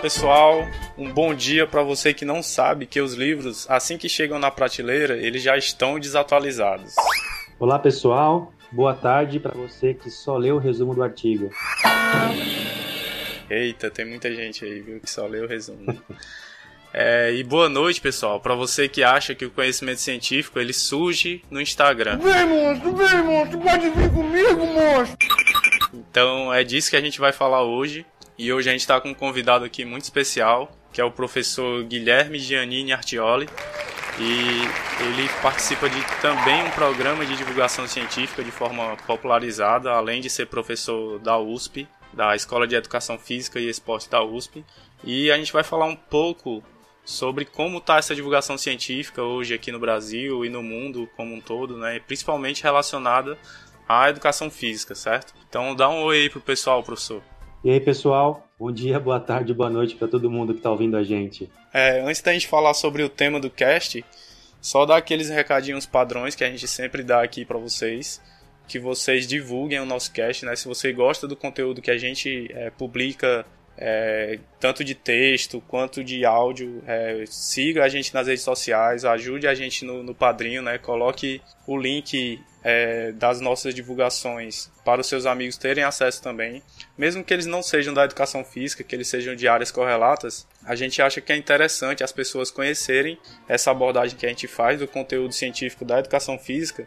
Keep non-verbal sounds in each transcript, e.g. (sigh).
pessoal, um bom dia para você que não sabe que os livros, assim que chegam na prateleira, eles já estão desatualizados. Olá pessoal, boa tarde para você que só leu o resumo do artigo. Eita, tem muita gente aí, viu, que só leu o resumo. (laughs) É, e boa noite, pessoal, para você que acha que o conhecimento científico ele surge no Instagram. Vem, monstro, vem, monstro, pode vir comigo, monstro. Então é disso que a gente vai falar hoje. E hoje a gente está com um convidado aqui muito especial, que é o professor Guilherme Giannini Artioli. E ele participa de também um programa de divulgação científica de forma popularizada, além de ser professor da USP, da Escola de Educação Física e Esporte da USP. E a gente vai falar um pouco sobre como está essa divulgação científica hoje aqui no Brasil e no mundo como um todo, né? principalmente relacionada à educação física, certo? Então dá um oi aí pro pessoal, professor. E aí, pessoal? Bom dia, boa tarde, boa noite para todo mundo que está ouvindo a gente. É, antes da gente falar sobre o tema do cast, só dar aqueles recadinhos padrões que a gente sempre dá aqui para vocês, que vocês divulguem o nosso cast, né? Se você gosta do conteúdo que a gente é, publica, é, tanto de texto quanto de áudio, é, siga a gente nas redes sociais, ajude a gente no, no padrinho, né? Coloque o link é, das nossas divulgações para os seus amigos terem acesso também. Mesmo que eles não sejam da educação física, que eles sejam de áreas correlatas, a gente acha que é interessante as pessoas conhecerem essa abordagem que a gente faz do conteúdo científico da educação física,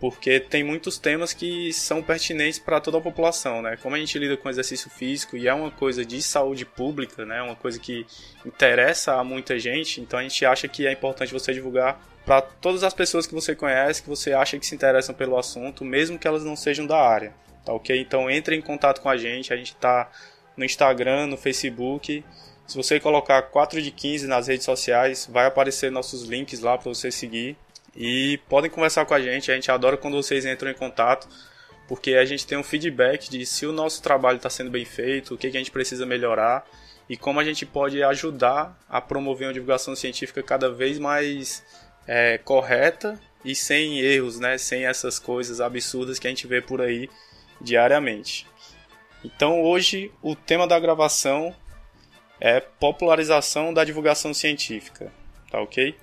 porque tem muitos temas que são pertinentes para toda a população, né? Como a gente lida com exercício físico e é uma coisa de saúde pública, né? Uma coisa que interessa a muita gente, então a gente acha que é importante você divulgar para todas as pessoas que você conhece, que você acha que se interessam pelo assunto, mesmo que elas não sejam da área, tá ok? Então entre em contato com a gente, a gente está no Instagram, no Facebook. Se você colocar 4 de 15 nas redes sociais, vai aparecer nossos links lá para você seguir. E podem conversar com a gente, a gente adora quando vocês entram em contato, porque a gente tem um feedback de se o nosso trabalho está sendo bem feito, o que, que a gente precisa melhorar e como a gente pode ajudar a promover uma divulgação científica cada vez mais é, correta e sem erros, né? Sem essas coisas absurdas que a gente vê por aí diariamente. Então hoje o tema da gravação é popularização da divulgação científica, tá ok?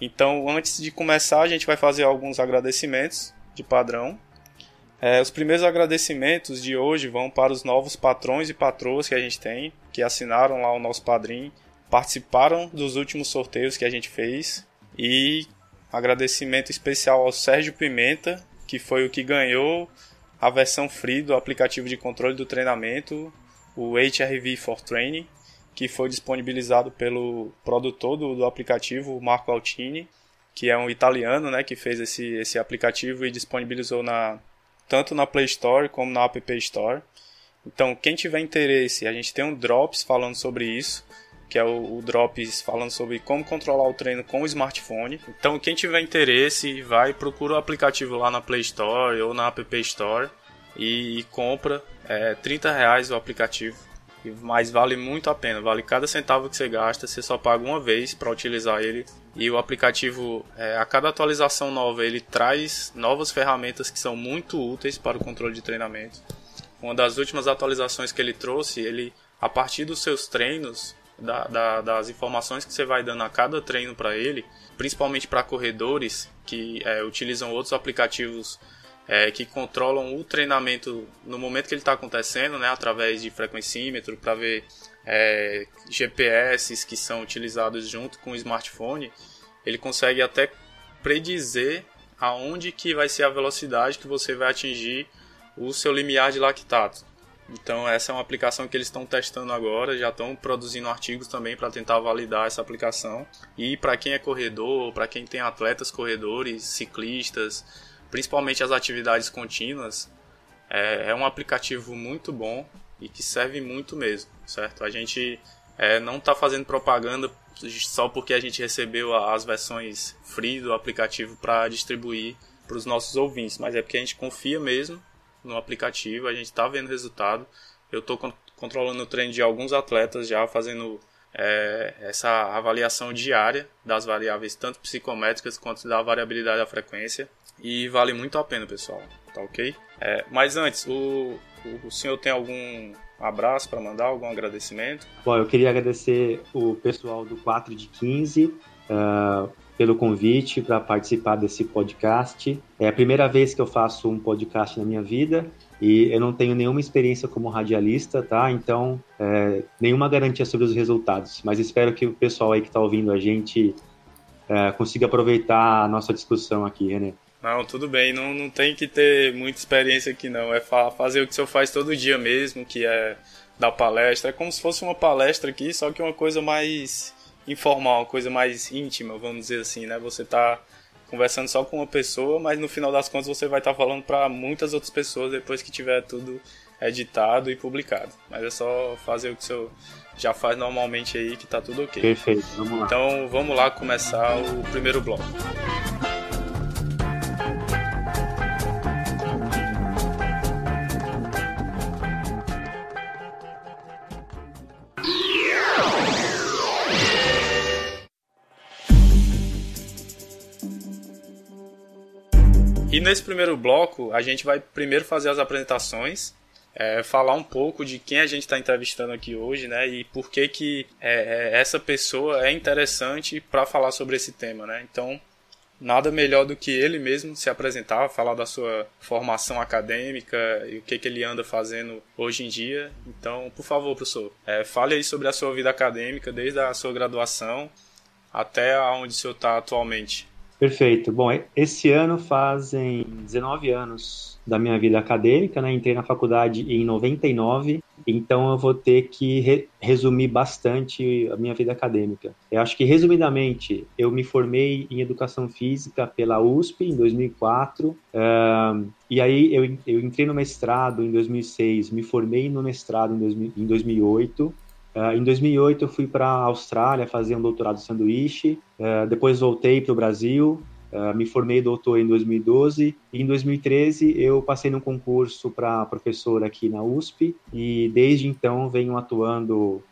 Então antes de começar a gente vai fazer alguns agradecimentos de padrão. É, os primeiros agradecimentos de hoje vão para os novos patrões e patroas que a gente tem, que assinaram lá o nosso padrinho, participaram dos últimos sorteios que a gente fez e agradecimento especial ao Sérgio Pimenta, que foi o que ganhou a versão free do aplicativo de controle do treinamento, o HRV for Training, que foi disponibilizado pelo produtor do, do aplicativo, Marco Altini, que é um italiano, né, que fez esse, esse aplicativo e disponibilizou na, tanto na Play Store como na App Store. Então, quem tiver interesse, a gente tem um Drops falando sobre isso que é o, o Drops falando sobre como controlar o treino com o smartphone. Então, quem tiver interesse, vai procura o aplicativo lá na Play Store ou na App Store e, e compra. É 30 reais o aplicativo, mas vale muito a pena. Vale cada centavo que você gasta, você só paga uma vez para utilizar ele. E o aplicativo, é, a cada atualização nova, ele traz novas ferramentas que são muito úteis para o controle de treinamento. Uma das últimas atualizações que ele trouxe, ele a partir dos seus treinos, da, da, das informações que você vai dando a cada treino para ele, principalmente para corredores que é, utilizam outros aplicativos é, que controlam o treinamento no momento que ele está acontecendo, né, através de frequencímetro, para ver é, GPS que são utilizados junto com o smartphone, ele consegue até predizer aonde que vai ser a velocidade que você vai atingir o seu limiar de lactato. Então essa é uma aplicação que eles estão testando agora, já estão produzindo artigos também para tentar validar essa aplicação. E para quem é corredor, para quem tem atletas corredores, ciclistas, principalmente as atividades contínuas, é, é um aplicativo muito bom e que serve muito mesmo, certo? A gente é, não está fazendo propaganda só porque a gente recebeu as versões free do aplicativo para distribuir para os nossos ouvintes, mas é porque a gente confia mesmo no aplicativo, a gente está vendo resultado. Eu estou controlando o treino de alguns atletas já, fazendo é, essa avaliação diária das variáveis, tanto psicométricas quanto da variabilidade da frequência. E vale muito a pena, pessoal. Tá ok? É, mas antes, o, o, o senhor tem algum abraço para mandar, algum agradecimento? Bom, eu queria agradecer o pessoal do 4 de 15 uh, pelo convite para participar desse podcast. É a primeira vez que eu faço um podcast na minha vida e eu não tenho nenhuma experiência como radialista, tá? Então, é, nenhuma garantia sobre os resultados. Mas espero que o pessoal aí que está ouvindo a gente é, consiga aproveitar a nossa discussão aqui, René. Não, tudo bem, não, não tem que ter muita experiência aqui não, é fa fazer o que o senhor faz todo dia mesmo, que é dar palestra, é como se fosse uma palestra aqui, só que uma coisa mais informal, uma coisa mais íntima, vamos dizer assim, né? Você tá conversando só com uma pessoa, mas no final das contas você vai estar tá falando para muitas outras pessoas depois que tiver tudo editado e publicado. Mas é só fazer o que o senhor já faz normalmente aí que tá tudo ok. Perfeito, vamos lá. Então vamos lá começar o primeiro bloco. E nesse primeiro bloco, a gente vai primeiro fazer as apresentações, é, falar um pouco de quem a gente está entrevistando aqui hoje, né? E por que que é, é, essa pessoa é interessante para falar sobre esse tema, né? Então, nada melhor do que ele mesmo se apresentar, falar da sua formação acadêmica e o que, que ele anda fazendo hoje em dia. Então, por favor, professor, é, fale aí sobre a sua vida acadêmica, desde a sua graduação até onde o senhor está atualmente. Perfeito. Bom, esse ano fazem 19 anos da minha vida acadêmica, né? Entrei na faculdade em 99, então eu vou ter que re resumir bastante a minha vida acadêmica. Eu acho que, resumidamente, eu me formei em Educação Física pela USP em 2004, uh, e aí eu, eu entrei no mestrado em 2006, me formei no mestrado em, 2000, em 2008, Uh, em 2008 eu fui para a Austrália fazer um doutorado de sanduíche, uh, depois voltei para o Brasil, uh, me formei doutor em 2012 e em 2013 eu passei num concurso para professor aqui na USP e desde então venho atuando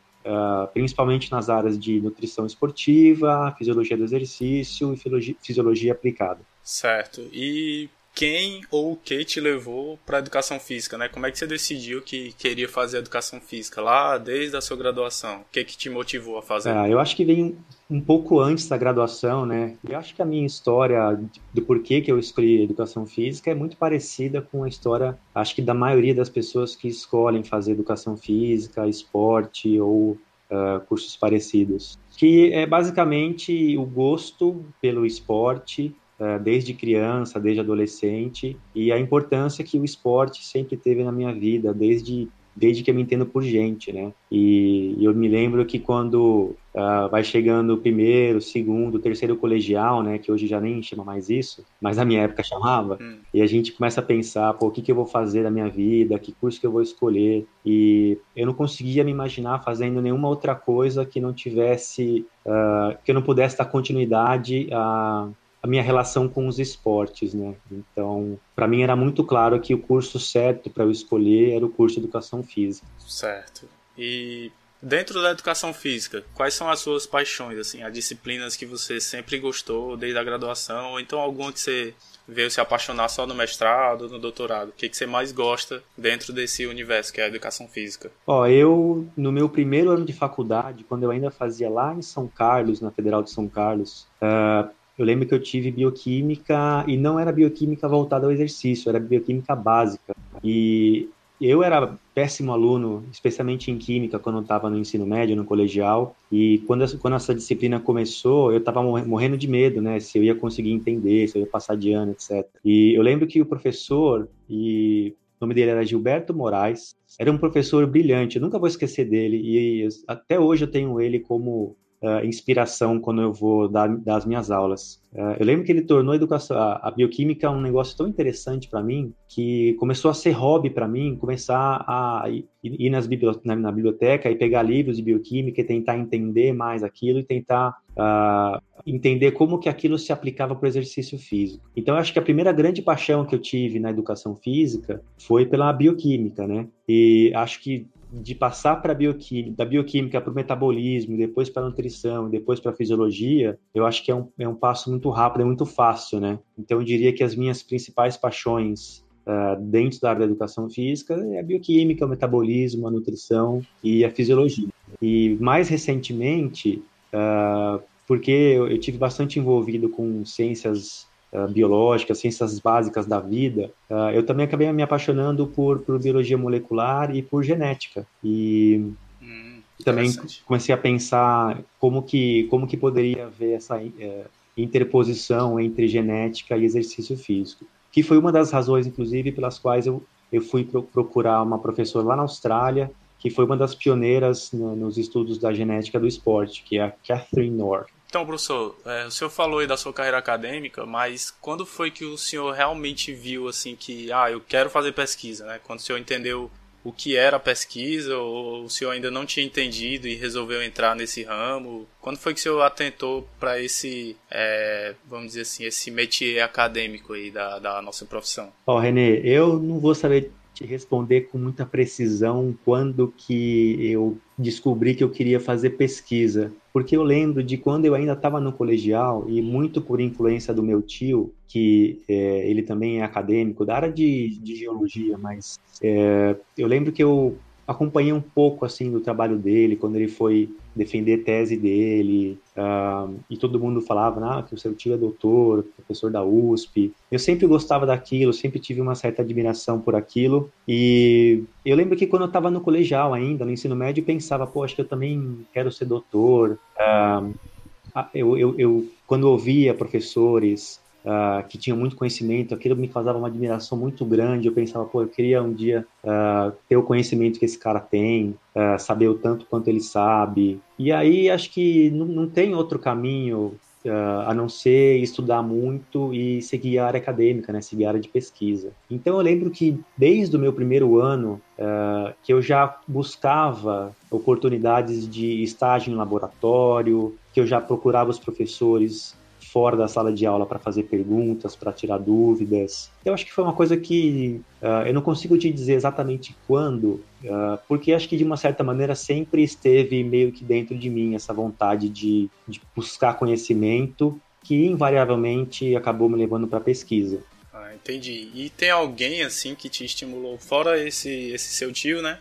principalmente nas áreas de nutrição esportiva, fisiologia do exercício e fisiologia aplicada. Certo. E quem ou o que te levou para a educação física, né? Como é que você decidiu que queria fazer educação física lá desde a sua graduação? O que que te motivou a fazer? É, eu acho que vem um pouco antes da graduação, né? Eu acho que a minha história do porquê que eu escolhi educação física é muito parecida com a história, acho que da maioria das pessoas que escolhem fazer educação física, esporte ou uh, cursos parecidos, que é basicamente o gosto pelo esporte desde criança, desde adolescente, e a importância que o esporte sempre teve na minha vida, desde desde que eu me entendo por gente, né? E, eu me lembro que quando uh, vai chegando o primeiro, segundo, terceiro colegial, né? Que hoje já nem chama mais isso, mas na minha época chamava. Hum. E a gente começa a pensar, pô, o que, que eu vou fazer da minha vida? Que curso que eu vou escolher? E eu não conseguia me imaginar fazendo nenhuma outra coisa que não tivesse, uh, que eu não pudesse dar continuidade a a minha relação com os esportes, né? Então, para mim era muito claro que o curso certo para eu escolher era o curso de educação física. Certo. E dentro da educação física, quais são as suas paixões, assim, as disciplinas que você sempre gostou desde a graduação, ou então alguma que você veio se apaixonar só no mestrado, no doutorado? O que, que você mais gosta dentro desse universo que é a educação física? Ó, eu, no meu primeiro ano de faculdade, quando eu ainda fazia lá em São Carlos, na Federal de São Carlos, uh, eu lembro que eu tive bioquímica e não era bioquímica voltada ao exercício, era bioquímica básica. E eu era péssimo aluno, especialmente em química, quando eu estava no ensino médio, no colegial. E quando, essa, quando essa disciplina começou, eu estava morrendo de medo, né? Se eu ia conseguir entender, se eu ia passar de ano, etc. E eu lembro que o professor, e o nome dele era Gilberto Moraes, era um professor brilhante, eu nunca vou esquecer dele. E até hoje eu tenho ele como uh, inspiração quando eu vou dar, dar as minhas aulas. Uh, eu lembro que ele tornou a educação, a, a bioquímica um negócio tão interessante para mim que começou a ser hobby para mim, começar a ir, ir nas na, na, biblioteca e pegar livros de bioquímica e tentar entender mais aquilo e tentar uh, entender como que aquilo se aplicava para o exercício físico. Então, acho que a primeira grande paixão que eu tive na educação física foi pela bioquímica, né? E acho que de passar para bioquímica, da bioquímica para o metabolismo, depois para nutrição, depois para fisiologia, eu acho que é um, é um passo muito rápido, é muito fácil, né? Então eu diria que as minhas principais paixões uh, dentro da área da educação física é a bioquímica, o metabolismo, a nutrição e a fisiologia. E mais recentemente, uh, porque eu, eu tive bastante envolvido com ciências uh, biológicas, ciências básicas da vida, uh, eu também acabei me apaixonando por, por biologia molecular e por genética. E hum, também comecei a pensar como que, como que poderia haver essa uh, interposição entre genética e exercício físico. Que foi uma das razões, inclusive, pelas quais eu, eu fui pro, procurar uma professora lá na Austrália, que foi uma das pioneiras no, nos estudos da genética do esporte, que é a Catherine North. Então, professor, é, o senhor falou aí da sua carreira acadêmica, mas quando foi que o senhor realmente viu assim que, ah, eu quero fazer pesquisa, né? Quando o senhor entendeu o que era a pesquisa, ou o senhor ainda não tinha entendido e resolveu entrar nesse ramo? Quando foi que o senhor atentou para esse, é, vamos dizer assim, esse métier acadêmico aí da, da nossa profissão? Ó, oh, Renê, eu não vou saber te responder com muita precisão quando que eu descobri que eu queria fazer pesquisa, porque eu lembro de quando eu ainda estava no colegial e muito por influência do meu tio, que é, ele também é acadêmico da área de, de geologia, mas é, eu lembro que eu acompanhei um pouco assim do trabalho dele quando ele foi defender tese dele uh, e todo mundo falava ah, que o seu tio é doutor, professor da USP. Eu sempre gostava daquilo, sempre tive uma certa admiração por aquilo e eu lembro que quando eu estava no colegial ainda, no ensino médio, eu pensava, pô, acho que eu também quero ser doutor. Uh, eu, eu, eu, quando ouvia professores uh, que tinha muito conhecimento, aquilo me causava uma admiração muito grande. Eu pensava, pô, eu queria um dia uh, ter o conhecimento que esse cara tem, uh, saber o tanto quanto ele sabe. E aí acho que não, não tem outro caminho Uh, a não ser estudar muito e seguir a área acadêmica, né, seguir a área de pesquisa. Então eu lembro que desde o meu primeiro ano uh, que eu já buscava oportunidades de estágio em laboratório, que eu já procurava os professores fora da sala de aula para fazer perguntas, para tirar dúvidas. Eu acho que foi uma coisa que uh, eu não consigo te dizer exatamente quando, uh, porque acho que de uma certa maneira sempre esteve meio que dentro de mim essa vontade de, de buscar conhecimento que invariavelmente acabou me levando para pesquisa. Ah, entendi. E tem alguém assim que te estimulou, fora esse, esse seu tio, né?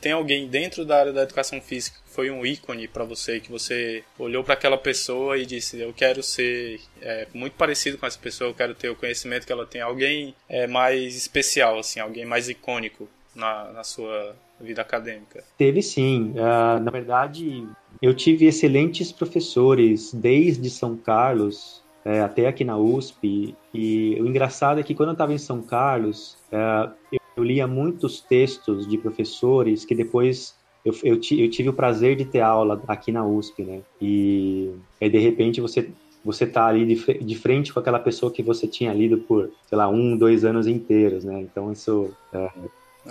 Tem alguém dentro da área da educação física foi um ícone para você, que você olhou para aquela pessoa e disse: Eu quero ser é, muito parecido com essa pessoa, eu quero ter o conhecimento que ela tem. Alguém é, mais especial, assim, alguém mais icônico na, na sua vida acadêmica? Teve sim. Uh, na verdade, eu tive excelentes professores desde São Carlos. É, até aqui na USP, e o engraçado é que quando eu estava em São Carlos, uh, eu, lia muitos textos de professores que depois eu, eu, eu, tive o prazer de ter aula aqui na USP, né? E aí, de repente, você você tá ali de, de frente com aquela pessoa que você tinha lido por, sei lá, um, dois anos inteiros, né? Então, isso... É, uhum.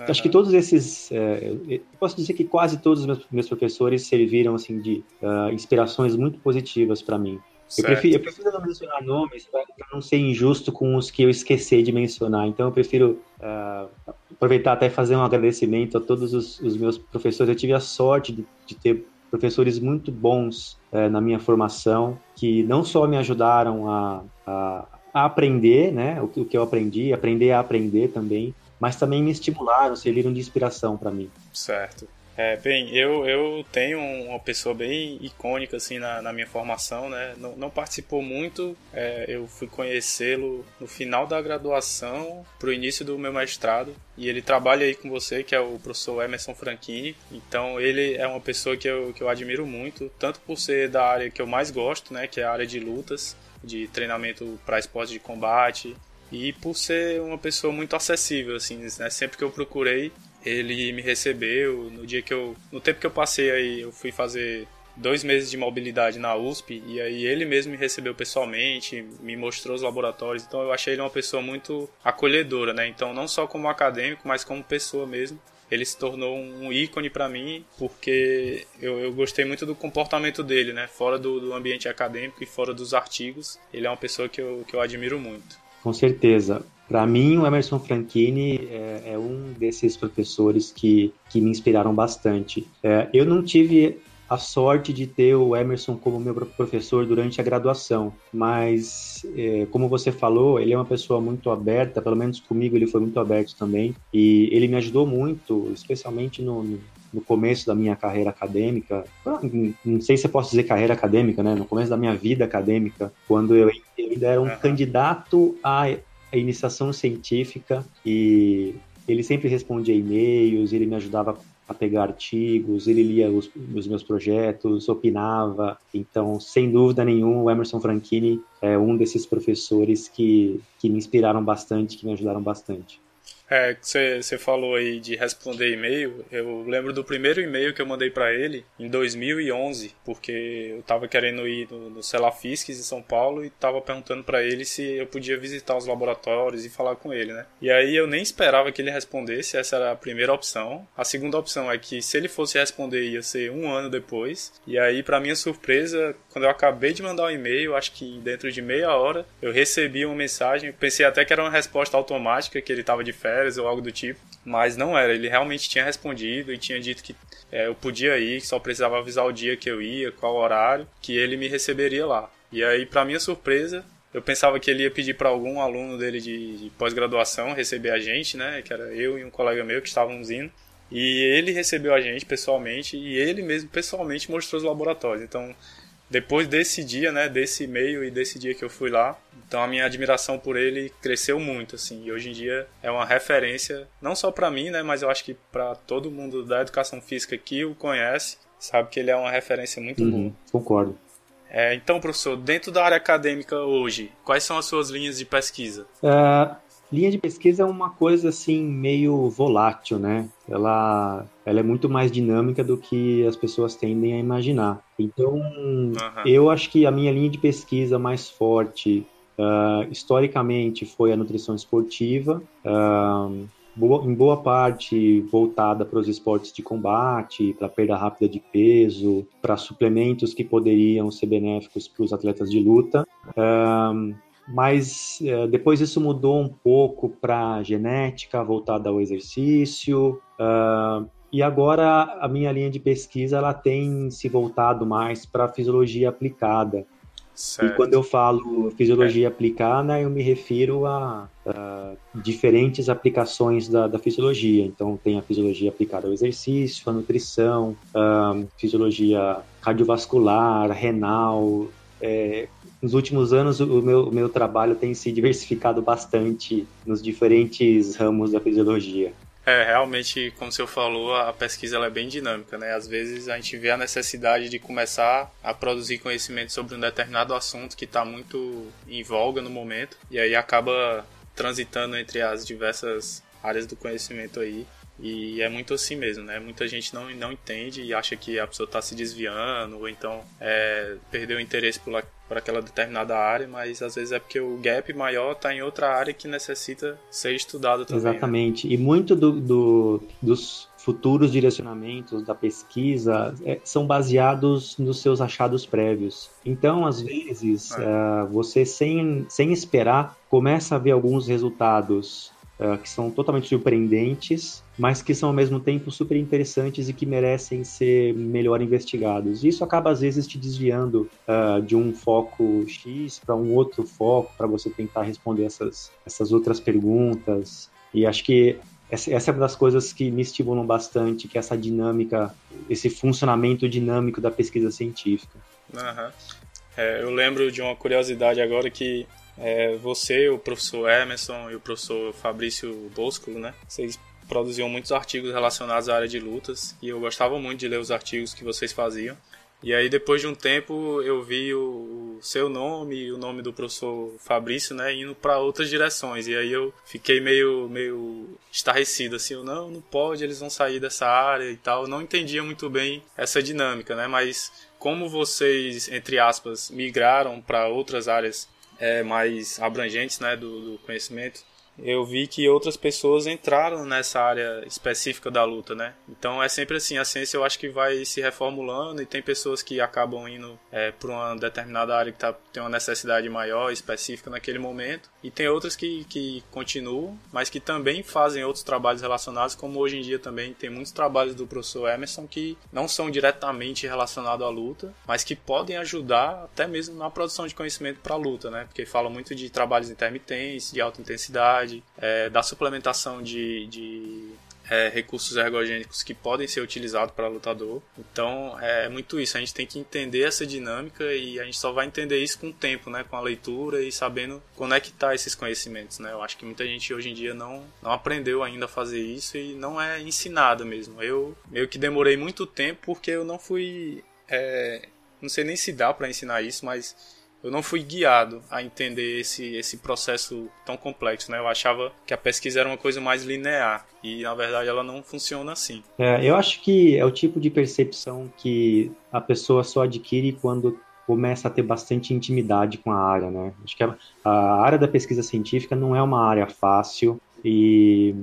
Acho que todos esses... É, eu posso dizer que quase todos os meus, meus professores serviram, assim, de uh, inspirações muito positivas para mim. Eu prefiro, eu prefiro, não mencionar nomes para não ser injusto com os que eu esqueci de mencionar. Então eu prefiro uh, aproveitar até fazer um agradecimento a todos os, os meus professores. Eu tive a sorte de, de ter professores muito bons uh, na minha formação, que não só me ajudaram a, a, a aprender né, o, o que eu aprendi, aprender a aprender também, mas também me estimularam, serviram de inspiração para mim. Certo. É, bem, eu, eu tenho uma pessoa bem icônica assim na, na minha formação, né? Não, não participou muito, é, eu fui conhecê-lo no final da graduação para o início do meu mestrado e ele trabalha aí com você, que é o professor Emerson Franchini. Então ele é uma pessoa que eu, que eu admiro muito, tanto por ser da área que eu mais gosto, né? Que é a área de lutas, de treinamento para esporte de combate, e por ser uma pessoa muito acessível, assim, né? Sempre que eu procurei, ele me recebeu no dia que eu no tempo que eu passei aí eu fui fazer dois meses de mobilidade na USP e aí ele mesmo me recebeu pessoalmente, me mostrou os laboratórios, então eu achei ele uma pessoa muito acolhedora, né? Então não só como acadêmico, mas como pessoa mesmo. Ele se tornou um ícone para mim porque eu, eu, gostei muito do comportamento dele, né? Fora do, do ambiente acadêmico e fora dos artigos. Ele é uma pessoa que eu, que eu admiro muito. Com certeza. Para mim, o Emerson Franchini é, é, um desses professores que, que me inspiraram bastante. É, eu não tive a sorte de ter o Emerson como meu professor durante a graduação, mas é, como você falou, ele é uma pessoa muito aberta, pelo menos comigo ele foi muito aberto também, e ele me ajudou muito, especialmente no, no começo da minha carreira acadêmica, não sei se eu posso dizer carreira acadêmica, né? No começo da minha vida acadêmica, quando eu ainda era um uhum. candidato a a iniciação científica e ele sempre respondia e-mails, ele me ajudava a pegar artigos, ele lia os, os, meus projetos, opinava. Então, sem dúvida nenhuma, o Emerson Franchini é um desses professores que, que me inspiraram bastante, que me ajudaram bastante. É, você falou aí de responder e-mail. Eu lembro do primeiro e-mail que eu mandei para ele em 2011, porque eu tava querendo ir no, no Celafisques em São Paulo e tava perguntando para ele se eu podia visitar os laboratórios e falar com ele, né? E aí eu nem esperava que ele respondesse, essa era a primeira opção. A segunda opção é que se ele fosse responder ia ser um ano depois. E aí, para minha surpresa, quando eu acabei de mandar o um e-mail, acho que dentro de meia hora, eu recebi uma mensagem. Pensei até que era uma resposta automática, que ele tava de férias ou algo do tipo. Mas não era, ele realmente tinha respondido e tinha dito que é, eu podia ir, que só precisava avisar o dia que eu ia, qual horário, que ele me receberia lá. E aí, para minha surpresa, eu pensava que ele ia pedir para algum aluno dele de, de pós-graduação receber a gente, né? Que era eu e um colega meu que estávamos indo. E ele recebeu a gente pessoalmente e ele mesmo pessoalmente mostrou os laboratórios. Então, depois desse dia, né, desse e-mail e desse dia que eu fui lá, então a minha admiração por ele cresceu muito, assim, e hoje em dia é uma referência, não só para mim, né, mas eu acho que para todo mundo da educação física que o conhece, sabe que ele é uma referência muito uhum, boa. Concordo. É, então, professor, dentro da área acadêmica hoje, quais são as suas linhas de pesquisa? Uh, linha de pesquisa é uma coisa assim meio volátil, né? Ela, ela é muito mais dinâmica do que as pessoas tendem a imaginar. Então, uhum. eu acho que a minha linha de pesquisa mais forte, uh, historicamente, foi a nutrição esportiva. Uh, boa, em boa parte voltada para os esportes de combate, para perda rápida de peso, para suplementos que poderiam ser benéficos para os atletas de luta. Um, mas uh, depois isso mudou um pouco para genética voltada ao exercício. Uh, e agora a minha linha de pesquisa ela tem se voltado mais para fisiologia aplicada. Certo. E quando eu falo fisiologia é. aplicada, eu me refiro a, a diferentes aplicações da, da, fisiologia. Então, tem a fisiologia aplicada ao exercício, à nutrição, a fisiologia cardiovascular, renal. É, nos últimos anos, o meu, o meu trabalho tem se diversificado bastante nos diferentes ramos da fisiologia. É, realmente, como você falou, a pesquisa é bem dinâmica, né? Às vezes a gente vê a necessidade de começar a produzir conhecimento sobre um determinado assunto que está muito em voga no momento, e aí acaba transitando entre as diversas áreas do conhecimento aí. E é muito assim mesmo, né? Muita gente não, não entende e acha que a pessoa está se desviando, ou então é, perdeu o interesse por, por aquela determinada área, mas às vezes é porque o gap maior está em outra área que necessita ser estudado também. Né? Exatamente. Né? E muito do, do, dos futuros direcionamentos da pesquisa é, são baseados nos seus achados prévios. Então, às vezes, é. uh, você, sem, sem esperar, começa a ver alguns resultados uh, que são totalmente surpreendentes, mas que são ao mesmo tempo super interessantes e que merecem ser melhor investigados. Isso acaba às vezes te desviando uh, de um foco X para um outro foco para você tentar responder essas, essas outras perguntas. E acho que essa, essa é uma das coisas que me estimulam bastante, que é essa dinâmica, esse funcionamento dinâmico da pesquisa científica. Uhum. É, eu lembro de uma curiosidade agora que é, você, o professor Emerson e o professor Fabrício Bosco, né? Vocês produziam muitos artigos relacionados à área de lutas e eu gostava muito de ler os artigos que vocês faziam. E aí depois de um tempo eu vi o, seu nome e o nome do professor Fabrício, né, indo para outras direções. E aí eu fiquei meio meio estarrecido assim, eu, não, não pode, eles vão sair dessa área e tal. Eu não entendia muito bem essa dinâmica, né? Mas como vocês, entre aspas, migraram para outras áreas é, mais abrangentes, né, do, do conhecimento, eu vi que outras pessoas entraram nessa área específica da luta, né? Então é sempre assim, a ciência eu acho que vai se reformulando e tem pessoas que acabam indo é, para uma determinada área que tá, tem uma necessidade maior, específica naquele momento, e tem outras que, que continuam, mas que também fazem outros trabalhos relacionados, como hoje em dia também tem muitos trabalhos do professor Emerson que não são diretamente relacionados à luta, mas que podem ajudar até mesmo na produção de conhecimento para a luta, né? Porque fala muito de trabalhos intermitentes, de alta intensidade, é, da suplementação de, de é, recursos ergogênicos que podem ser utilizados para lutador. Então é muito isso, a gente tem que entender essa dinâmica e a gente só vai entender isso com o tempo, né, com a leitura e sabendo conectar esses conhecimentos. Né? Eu acho que muita gente hoje em dia não, não aprendeu ainda a fazer isso e não é ensinada mesmo. Eu meio que demorei muito tempo porque eu não fui. É, não sei nem se dá para ensinar isso, mas eu não fui guiado a entender esse, esse processo tão complexo, né? Eu achava que a pesquisa era uma coisa mais linear e na verdade ela não funciona assim. É, eu acho que é o tipo de percepção que a pessoa só adquire quando começa a ter bastante intimidade com a área, né? Acho que a, a área da pesquisa científica não é uma área fácil e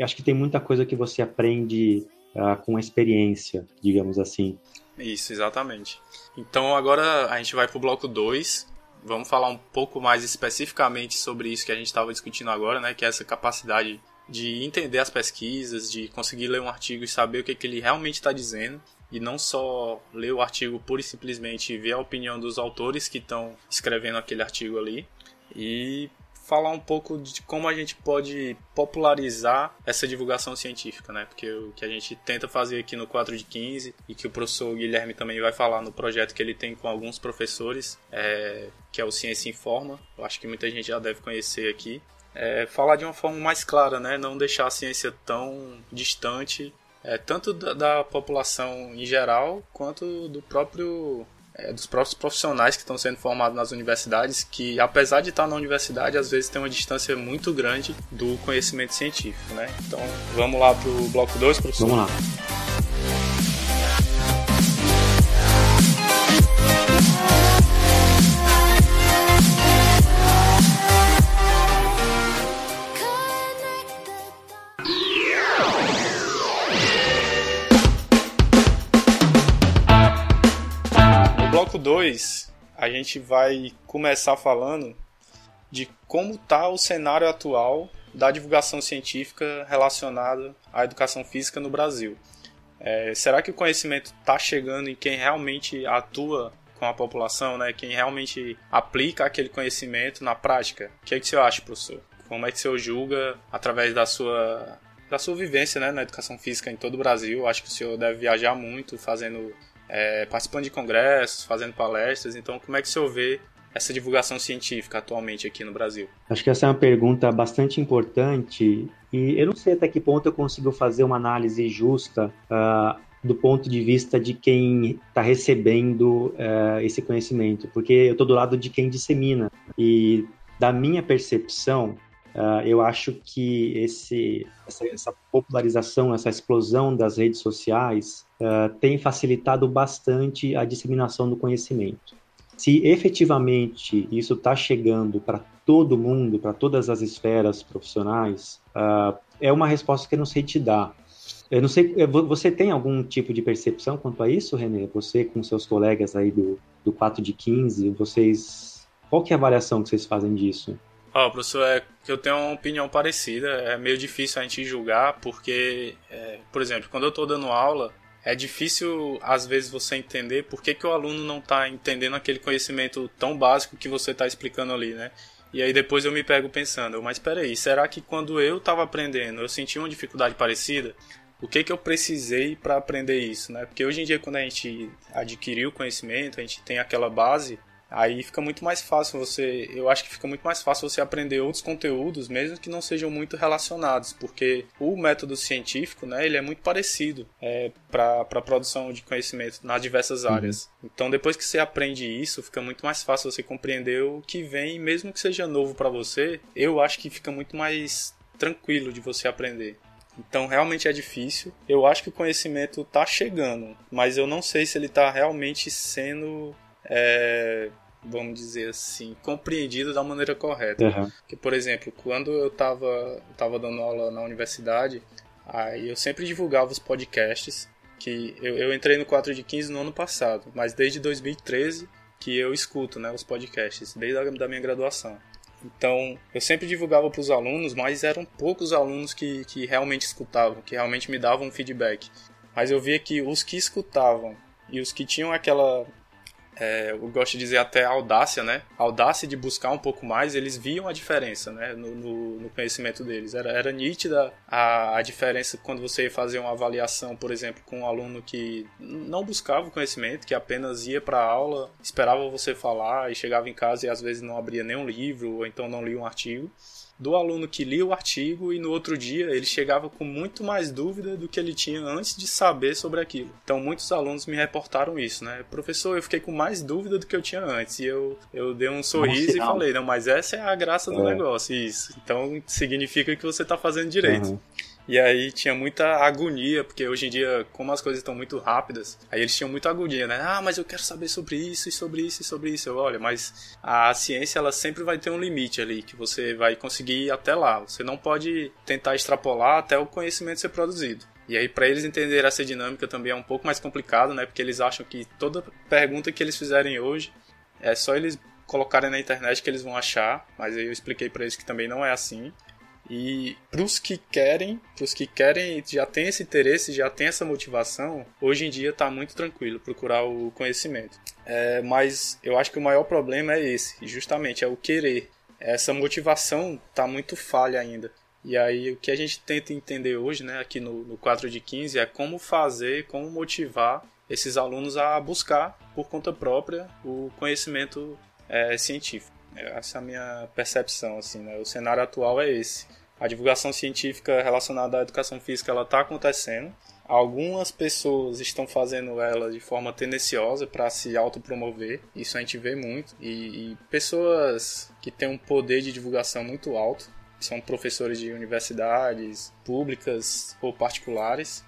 acho que tem muita coisa que você aprende uh, com a experiência, digamos assim. Isso, exatamente. Então agora a gente vai para o bloco 2. Vamos falar um pouco mais especificamente sobre isso que a gente estava discutindo agora, né? Que é essa capacidade de entender as pesquisas, de conseguir ler um artigo e saber o que, que ele realmente está dizendo e não só ler o artigo pura e simplesmente ver a opinião dos autores que estão escrevendo aquele artigo ali. E falar um pouco de como a gente pode popularizar essa divulgação científica, né? Porque o que a gente tenta fazer aqui no 4 de 15 e que o professor Guilherme também vai falar no projeto que ele tem com alguns professores, é, que é o Ciência Informa, eu acho que muita gente já deve conhecer aqui, é falar de uma forma mais clara, né? Não deixar a ciência tão distante, é, tanto da, da população em geral, quanto do próprio é, dos próprios profissionais que estão sendo formados nas universidades, que apesar de estar na universidade, às vezes tem uma distância muito grande do conhecimento científico, né? Então, vamos lá para o bloco 2, professor? Vamos lá. Bloco 2, a gente vai começar falando de como está o cenário atual da divulgação científica relacionada à educação física no Brasil. É, será que o conhecimento está chegando em quem realmente atua com a população, né? quem realmente aplica aquele conhecimento na prática? O que, é que você acha, professor? Como é que você julga através da sua da sua vivência né, na educação física em todo o Brasil? Acho que o senhor deve viajar muito, fazendo é, participando de congressos, fazendo palestras. Então, como é que o senhor vê essa divulgação científica atualmente aqui no Brasil? Acho que essa é uma pergunta bastante importante e eu não sei até que ponto eu consigo fazer uma análise justa uh, do ponto de vista de quem está recebendo uh, esse conhecimento, porque eu estou do lado de quem dissemina e da minha percepção Uh, eu acho que esse, essa, essa, popularização, essa explosão das redes sociais uh, tem facilitado bastante a disseminação do conhecimento. Se efetivamente isso está chegando para todo mundo, para todas as esferas profissionais, uh, é uma resposta que eu não sei te dar. Eu não sei, você tem algum tipo de percepção quanto a isso, Renê? Você com seus colegas aí do, do 4 de 15, vocês... Qual que é a avaliação que vocês fazem disso? Ó, oh, professor, é que eu tenho uma opinião parecida. É meio difícil a gente julgar, porque, é, por exemplo, quando eu estou dando aula, é difícil, às vezes, você entender por que, que o aluno não está entendendo aquele conhecimento tão básico que você está explicando ali, né? E aí depois eu me pego pensando, mas peraí, será que quando eu estava aprendendo eu senti uma dificuldade parecida? O que, que eu precisei para aprender isso, né? Porque hoje em dia, quando a gente adquiriu o conhecimento, a gente tem aquela base, Aí fica muito mais fácil você, eu acho que fica muito mais fácil você aprender outros conteúdos, mesmo que não sejam muito relacionados, porque o método científico, né, ele é muito parecido é, para a produção de conhecimento nas diversas uhum. áreas. Uhum. Então, depois que você aprende isso, fica muito mais fácil você compreender o que vem, mesmo que seja novo para você. Eu acho que fica muito mais tranquilo de você aprender. Então realmente é difícil. Eu acho que o conhecimento está chegando, mas eu não sei se ele está realmente sendo, é, vamos dizer assim, compreendido da maneira correta. Uhum. Porque, por exemplo, quando eu estava tava dando aula na universidade, aí eu sempre divulgava os podcasts. Que eu, eu entrei no 4 de 15 no ano passado, mas desde 2013 que eu escuto né, os podcasts, desde a da minha graduação. Então, eu sempre divulgava para os alunos, mas eram poucos alunos que, que realmente escutavam, que realmente me davam feedback. Mas eu via que os que escutavam e os que tinham aquela é, eu gosto de dizer até audácia, né? audácia de buscar um pouco mais, eles viam a diferença, né? No, no, no conhecimento deles. Era, era nítida a, a diferença quando você ia fazer uma avaliação, por exemplo, com um aluno que não buscava o conhecimento, que apenas ia para a aula, esperava você falar e chegava em casa e às vezes não abria nenhum livro ou então não lia um artigo do aluno que lia o artigo e no outro dia ele chegava com muito mais dúvida do que ele tinha antes de saber sobre aquilo. Então muitos alunos me reportaram isso, né? Professor, eu fiquei com mais dúvida do que eu tinha antes. E eu, eu dei um sorriso e falei, não, mas essa é a graça do é. negócio, isso. Então significa que você está fazendo direito. Uhum. E aí tinha muita agonia, porque hoje em dia, como as coisas estão muito rápidas, aí eles tinham muita agonia, né? Ah, mas eu quero saber sobre isso, e sobre isso, e sobre isso. Eu, olha, mas a ciência, ela sempre vai ter um limite ali, que você vai conseguir ir até lá. Você não pode tentar extrapolar até o conhecimento ser produzido. E aí, para eles entenderem essa dinâmica também é um pouco mais complicado, né? Porque eles acham que toda pergunta que eles fizerem hoje é só eles colocarem na internet que eles vão achar, mas aí eu expliquei para eles que também não é assim. E para os que querem, para os que querem, já tem esse interesse, já tem essa motivação, hoje em dia está muito tranquilo procurar o conhecimento. É, mas eu acho que o maior problema é esse, justamente é o querer. Essa motivação está muito falha ainda. E aí o que a gente tenta entender hoje, né, aqui no, no 4 de 15, é como fazer, como motivar esses alunos a buscar por conta própria o conhecimento é, científico. Essa é a minha percepção, assim, né? O cenário atual é esse. A divulgação científica relacionada à educação física ela está acontecendo. Algumas pessoas estão fazendo ela de forma tendenciosa para se autopromover, isso a gente vê muito. E, e, pessoas que têm um poder de divulgação muito alto, são professores de universidades públicas ou particulares,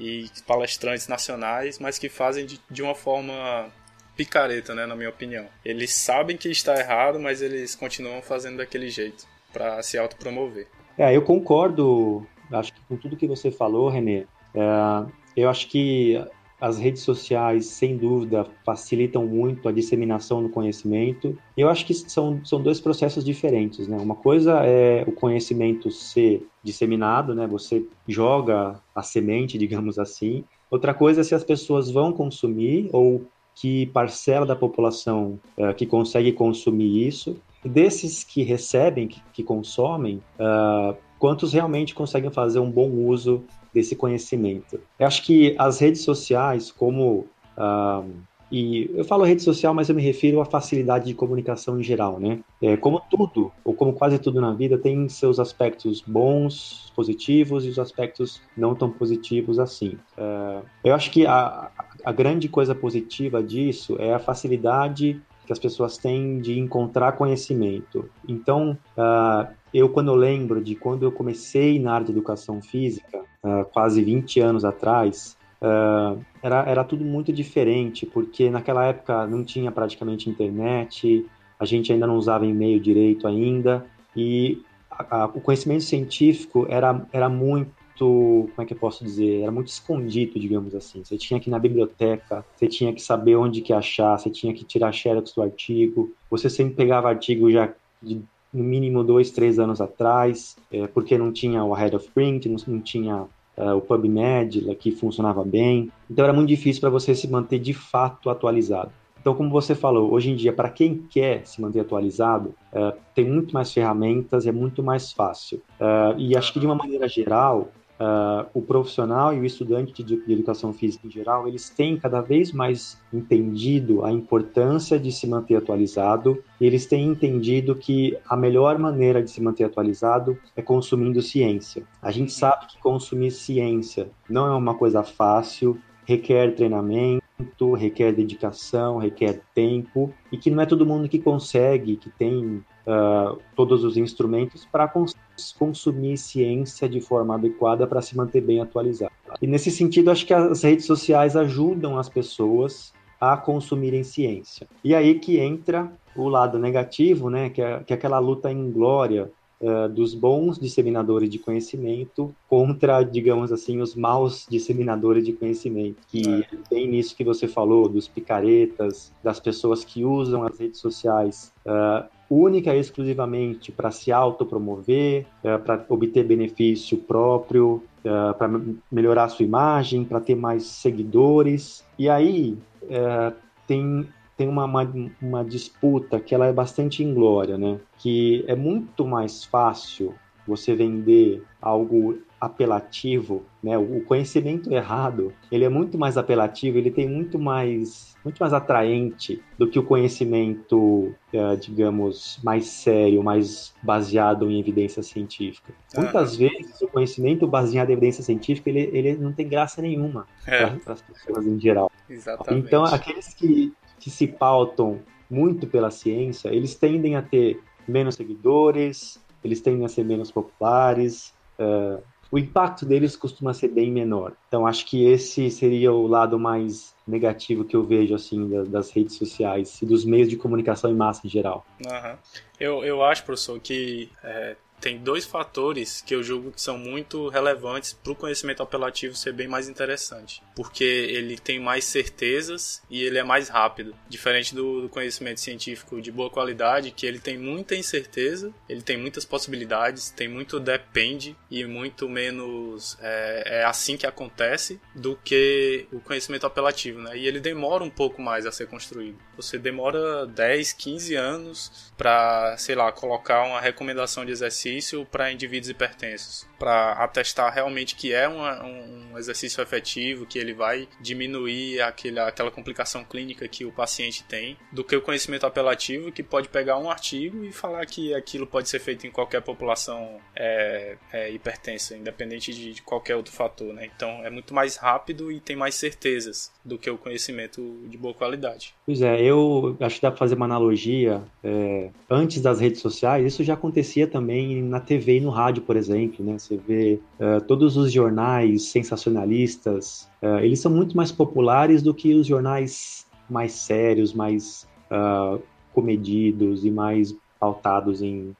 e palestrantes nacionais, mas que fazem de, de uma forma picareta, né, na minha opinião. Eles sabem que está errado, mas eles continuam fazendo daquele jeito para se autopromover. É, eu concordo, acho que com tudo que você falou, Renê. É, eu acho que as redes sociais, sem dúvida, facilitam muito a disseminação do conhecimento. Eu acho que são, são dois processos diferentes, né? Uma coisa é o conhecimento ser disseminado, né? Você joga a semente, (laughs) digamos assim. Outra coisa é se as pessoas vão consumir ou que parcela da população uh, que consegue consumir isso. Desses que recebem, que, que consomem, uh, quantos realmente conseguem fazer um bom uso desse conhecimento? Eu acho que as redes sociais, como uh, e eu falo rede social, mas eu me refiro à facilidade de comunicação em geral, né? É, como tudo, ou como quase tudo na vida, tem seus aspectos bons, positivos e os aspectos não tão positivos assim. É, eu acho que a, a grande coisa positiva disso é a facilidade que as pessoas têm de encontrar conhecimento. Então, uh, eu quando lembro de quando eu comecei na área de educação física, uh, quase 20 anos atrás, Uh, era, era tudo muito diferente, porque naquela época não tinha praticamente internet, a gente ainda não usava e-mail direito ainda, e a, a, o conhecimento científico era, era muito, como é que eu posso dizer, era muito escondido, digamos assim. Você tinha que ir na biblioteca, você tinha que saber onde que achar, você tinha que tirar xerox do artigo, você sempre pegava artigo já de no mínimo dois, três anos atrás, é, porque não tinha o Head of Print, não, não tinha uh, o PubMed, que funcionava bem. Então era muito difícil para você se manter de fato atualizado. Então, como você falou, hoje em dia, para quem quer se manter atualizado, uh, tem muito mais ferramentas, é muito mais fácil. Uh, e acho que de uma maneira geral, uh, o profissional e o estudante de, de, educação física em geral, eles têm cada vez mais entendido a importância de se manter atualizado e eles têm entendido que a melhor maneira de se manter atualizado é consumindo ciência. A gente sabe que consumir ciência não é uma coisa fácil, requer treinamento, requer dedicação, requer tempo e que não é todo mundo que consegue, que tem uh, todos os instrumentos para cons consumir ciência de forma adequada para se manter bem atualizado. E nesse sentido, acho que as redes sociais ajudam as pessoas a consumirem ciência. E aí que entra o lado negativo, né, que é, que é aquela luta inglória uh, dos bons disseminadores de conhecimento contra, digamos assim, os maus disseminadores de conhecimento, que é. tem nisso que você falou, dos picaretas, das pessoas que usam as redes sociais uh, única e exclusivamente para se autopromover, uh, para obter benefício próprio, uh, para melhorar a sua imagem, para ter mais seguidores. E aí uh, tem tem uma, uma, uma, disputa que ela é bastante inglória, né? Que é muito mais fácil você vender algo apelativo, né? O conhecimento errado, ele é muito mais apelativo, ele tem muito mais, muito mais atraente do que o conhecimento, é, digamos, mais sério, mais baseado em evidência científica. Ah. Muitas vezes o conhecimento baseado em evidência científica, ele, ele não tem graça nenhuma é. para as pessoas em geral. Exatamente. Então, aqueles que que se pautam muito pela ciência, eles tendem a ter menos seguidores, eles tendem a ser menos populares, uh, o impacto deles costuma ser bem menor. Então, acho que esse seria o lado mais negativo que eu vejo, assim, das, redes sociais e dos meios de comunicação em massa em geral. Uhum. Eu, eu acho, professor, que é, tem dois fatores que eu julgo que são muito relevantes para o conhecimento apelativo ser bem mais interessante. Porque ele tem mais certezas e ele é mais rápido. Diferente do, do, conhecimento científico de boa qualidade, que ele tem muita incerteza, ele tem muitas possibilidades, tem muito depende e muito menos é, é assim que acontece do que o conhecimento apelativo, né? E ele demora um pouco mais a ser construído. Você demora 10, 15 anos para, sei lá, colocar uma recomendação de exercício exercício para indivíduos hipertensos, para atestar realmente que é uma, um exercício efetivo, que ele vai diminuir aquele, aquela complicação clínica que o paciente tem, do que o conhecimento apelativo, que pode pegar um artigo e falar que aquilo pode ser feito em qualquer população é, é, hipertensa, independente de, de, qualquer outro fator. Né? Então é muito mais rápido e tem mais certezas do que o conhecimento de boa qualidade. Pois é, eu acho que dá para fazer uma analogia. É, antes das redes sociais, isso já acontecia também na TV e no rádio, por exemplo, né? Você vê uh, todos os jornais sensacionalistas, uh, eles são muito mais populares do que os jornais mais sérios, mais uh, comedidos e mais pautados em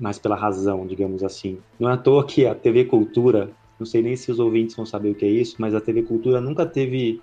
mais pela razão, digamos assim. Não é à toa que a TV Cultura não sei nem se os ouvintes vão saber o que é isso, mas a TV Cultura nunca teve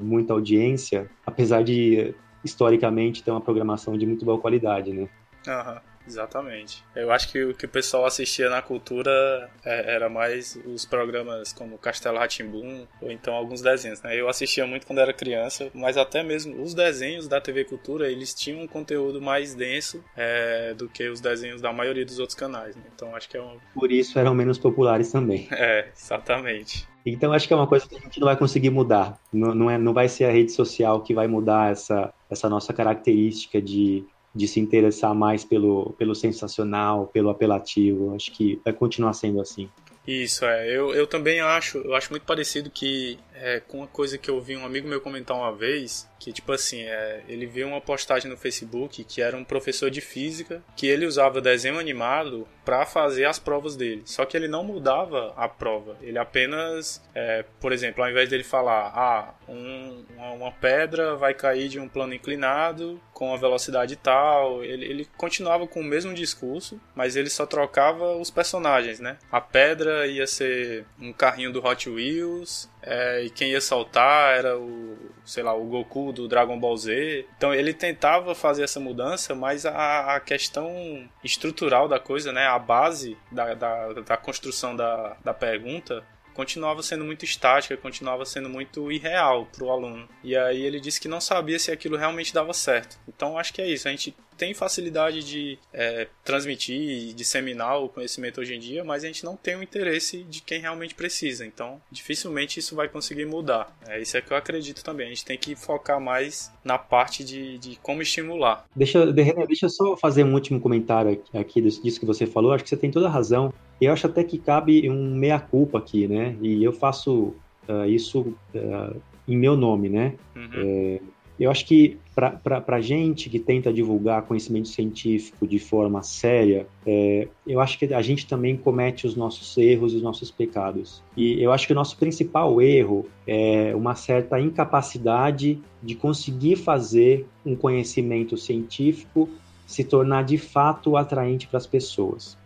muita audiência, apesar de historicamente ter uma programação de muito boa qualidade, né? Aham. Uhum. Exatamente. Eu acho que o que o pessoal assistia na cultura é, era mais os programas como Castelo Ratimbum ou então alguns desenhos, né? Eu assistia muito quando era criança, mas até mesmo os desenhos da TV Cultura, eles tinham um conteúdo mais denso é, do que os desenhos da maioria dos outros canais, né? Então acho que é um... Por isso eram menos populares também. (laughs) É, exatamente. Então acho que é uma coisa que a gente não vai conseguir mudar. Não, não, é, não vai ser a rede social que vai mudar essa, essa nossa característica de de se interessar mais pelo, pelo sensacional, pelo apelativo. Acho que vai continuar sendo assim. Isso, é. Eu, eu também acho, eu acho muito parecido que é, com uma coisa que eu vi um amigo meu comentar uma vez, que tipo assim, é, ele viu uma postagem no Facebook que era um professor de física, que ele usava desenho animado para fazer as provas dele. Só que ele não mudava a prova. Ele apenas, é, por exemplo, ao invés dele falar, ah, um, uma, pedra vai cair de um plano inclinado com a velocidade tal, ele, ele continuava com o mesmo discurso, mas ele só trocava os personagens, né? A pedra ia ser um carrinho do Hot Wheels, é, e quem ia saltar era o, sei lá, o Goku do Dragon Ball Z. Então ele tentava fazer essa mudança, mas a, a questão estrutural da coisa, né, a base da, da, da construção da, da pergunta, continuava sendo muito estática, continuava sendo muito irreal para o aluno. E aí ele disse que não sabia se aquilo realmente dava certo. Então acho que é isso. A gente tem facilidade de é, transmitir e disseminar o conhecimento hoje em dia, mas a gente não tem o interesse de quem realmente precisa. Então, dificilmente isso vai conseguir mudar. É isso é que eu acredito também. A gente tem que focar mais na parte de, de como estimular. Deixa, deixa eu só fazer um último comentário aqui disso que você falou. Acho que você tem toda a razão. E eu acho até que cabe um meia-culpa aqui, né? E eu faço uh, isso uh, em meu nome, né? Uhum. É, eu acho que para a gente que tenta divulgar conhecimento científico de forma séria, é, eu acho que a gente também comete os nossos erros e os nossos pecados. E eu acho que o nosso principal erro é uma certa incapacidade de conseguir fazer um conhecimento científico se tornar de fato atraente para as pessoas.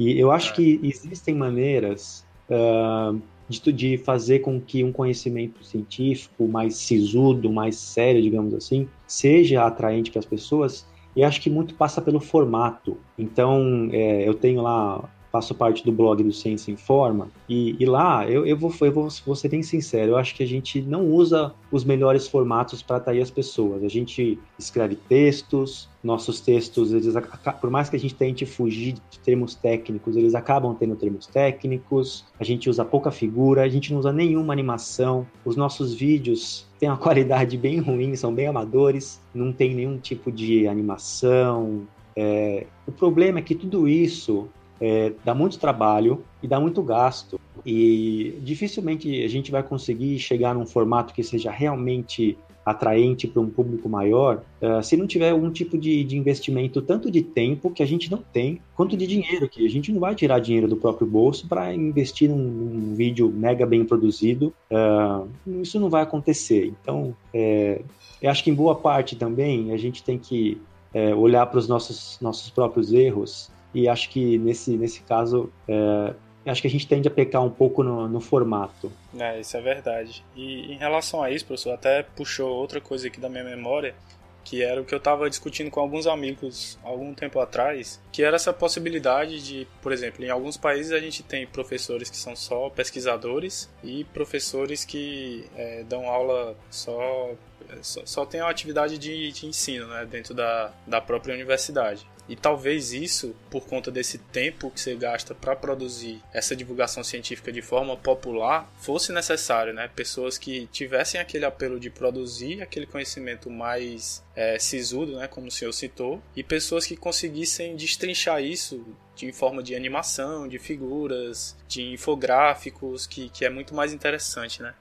E eu acho que existem maneiras uh, de, de fazer com que um conhecimento científico mais sisudo, mais sério, digamos assim, seja atraente para as pessoas, e acho que muito passa pelo formato. Então, é, eu tenho lá faço parte do blog do Ciência Informa, e, e lá eu, eu, vou, eu vou, vou ser bem sincero, eu acho que a gente não usa os melhores formatos para atrair as pessoas. A gente escreve textos, nossos textos, eles, por mais que a gente tente fugir de termos técnicos, eles acabam tendo termos técnicos, a gente usa pouca figura, a gente não usa nenhuma animação, os nossos vídeos têm uma (laughs) qualidade bem ruim, são bem amadores, não tem nenhum tipo de animação. É... O problema é que tudo isso é, dá muito trabalho e dá muito gasto. E dificilmente a gente vai conseguir chegar num formato que seja realmente atraente para um público maior uh, se não tiver algum tipo de, de, investimento, tanto de tempo, que a gente não tem, quanto de dinheiro, que a gente não vai tirar dinheiro do próprio bolso para investir num, num, vídeo mega bem produzido. Uh, isso não vai acontecer. Então, é, eu acho que em boa parte também a gente tem que é, olhar para os nossos, nossos próprios erros e acho que nesse, nesse caso é, acho que a gente tende a pecar um pouco no, no, formato. É, isso é verdade. E em relação a isso, professor, até puxou outra coisa aqui da minha memória, que era o que eu estava discutindo com alguns amigos algum tempo atrás, que era essa possibilidade de, por exemplo, em alguns países a gente tem professores que são só pesquisadores e professores que é, dão aula só só, só tem a atividade de, de ensino né, dentro da, da própria universidade. E talvez isso, por conta desse tempo que você gasta para produzir essa divulgação científica de forma popular, fosse necessário, né? Pessoas que tivessem aquele apelo de produzir aquele conhecimento mais é, sisudo, né? Como o senhor citou, e pessoas que conseguissem destrinchar isso em forma de animação, de figuras, de infográficos, que, que é muito mais interessante, né?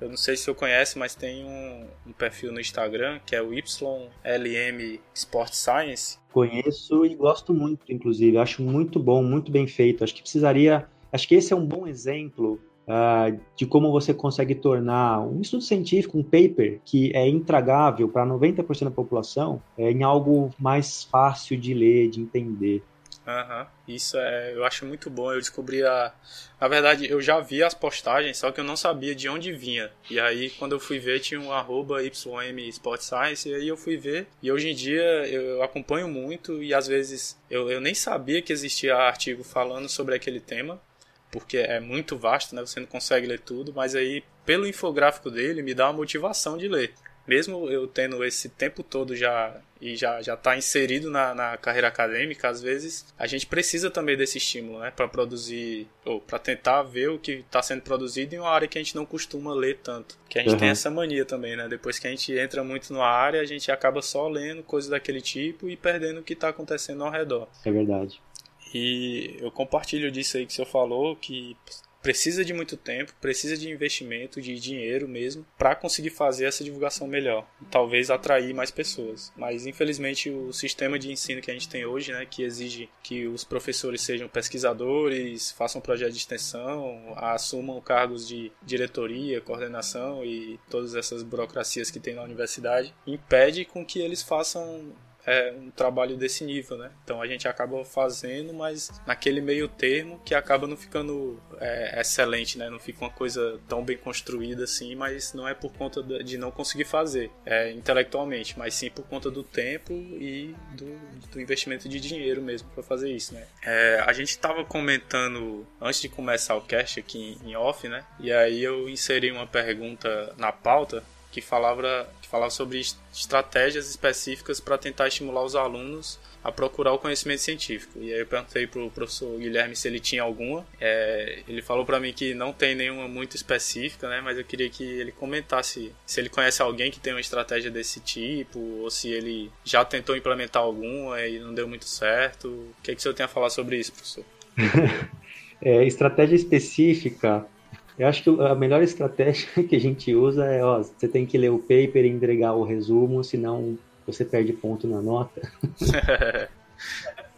Eu não sei se eu conhece, mas tem um, um, perfil no Instagram que é o YLM Sport Science. Conheço e gosto muito, inclusive. Acho muito bom, muito bem feito. Acho que precisaria. Acho que esse é um bom exemplo uh, de como você consegue tornar um estudo científico, um paper, que é intragável para 90% da população, é, em algo mais fácil de ler, de entender. Uhum. Isso é, eu acho muito bom. Eu descobri a. Na verdade, eu já vi as postagens, só que eu não sabia de onde vinha. E aí, quando eu fui ver, tinha um arroba YM Sport Science, e aí eu fui ver. E hoje em dia eu acompanho muito, e às vezes eu, eu nem sabia que existia artigo falando sobre aquele tema, porque é muito vasto, né? Você não consegue ler tudo, mas aí, pelo infográfico dele, me dá uma motivação de ler mesmo eu tendo esse tempo todo já e já já está inserido na, na carreira acadêmica, às vezes a gente precisa também desse estímulo, né, para produzir ou para tentar ver o que está sendo produzido em uma área que a gente não costuma ler tanto, que a gente uhum. tem essa mania também, né? Depois que a gente entra muito numa área, a gente acaba só lendo coisas daquele tipo e perdendo o que está acontecendo ao redor. É verdade. E eu compartilho disso aí que o senhor falou, que precisa de muito tempo, precisa de investimento, de dinheiro mesmo, para conseguir fazer essa divulgação melhor. Talvez atrair mais pessoas. Mas infelizmente o sistema de ensino que a gente tem hoje, né, que exige que os professores sejam pesquisadores, façam projetos de extensão, assumam cargos de diretoria, coordenação e todas essas burocracias que tem na universidade, impede com que eles façam é um trabalho desse nível, né? Então a gente acaba fazendo, mas naquele meio termo que acaba não ficando é, excelente, né? Não fica uma coisa tão bem construída assim, mas não é por conta de não conseguir fazer é, intelectualmente, mas sim por conta do tempo e do, do investimento de dinheiro mesmo para fazer isso, né? É, a gente estava comentando antes de começar o cast aqui em off, né? E aí eu inseri uma pergunta na pauta que falava, que falava sobre estratégias específicas para tentar estimular os alunos a procurar o conhecimento científico. E aí eu perguntei pro professor Guilherme se ele tinha alguma. É, ele falou para mim que não tem nenhuma muito específica, né? Mas eu queria que ele comentasse se ele conhece alguém que tem uma estratégia desse tipo, ou se ele já tentou implementar alguma e não deu muito certo. O que, é que o senhor tem a falar sobre isso, professor? (laughs) é, estratégia específica. Eu acho que a melhor estratégia (laughs) que a gente usa é, ó, você tem que ler o paper e entregar o resumo, senão você perde ponto na nota. (laughs)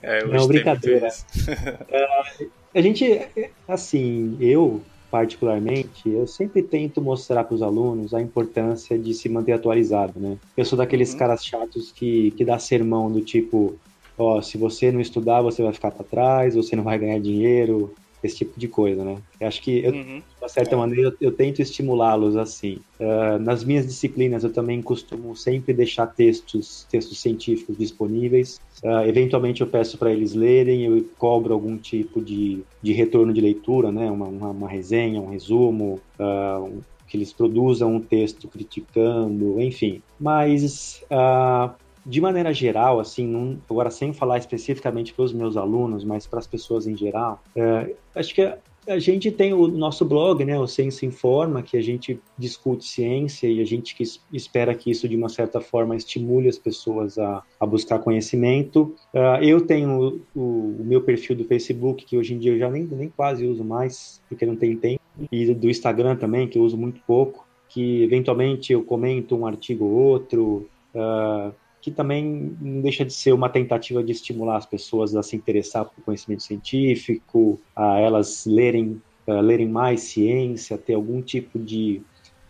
é, Não, brincadeira. (laughs) é, a gente, assim, eu particularmente, eu sempre tento mostrar para os alunos a importância de se manter atualizado, né? Eu sou daqueles uhum. caras chatos que, que dá sermão do tipo, ó, se você não estudar, você vai ficar para trás, você não vai ganhar dinheiro, esse tipo de coisa, né? Eu acho que, eu, uhum. de uma certa é. maneira, eu, eu tento estimulá-los assim. Uh, nas minhas disciplinas, eu também costumo sempre deixar textos, textos científicos disponíveis. Uh, eventualmente, eu peço para eles lerem, eu cobro algum tipo de, de retorno de leitura, né? Uma, uma, uma resenha, um resumo, uh, um, que eles produzam um texto criticando, enfim. Mas uh, de maneira geral, assim, não, agora sem falar especificamente para os meus alunos, mas para as pessoas em geral, é, acho que a gente tem o nosso blog, né, o Ciência Informa, que a gente discute ciência e a gente que espera que isso, de uma certa forma, estimule as pessoas a, a buscar conhecimento. Uh, eu tenho o, o, meu perfil do Facebook, que hoje em dia eu já nem, nem quase uso mais, porque não tem tempo, e do Instagram também, que eu uso muito pouco, que eventualmente eu comento um artigo ou outro, uh, que também não deixa de ser uma tentativa de estimular as pessoas a se interessar por conhecimento científico, a elas lerem, a lerem mais ciência, ter algum tipo de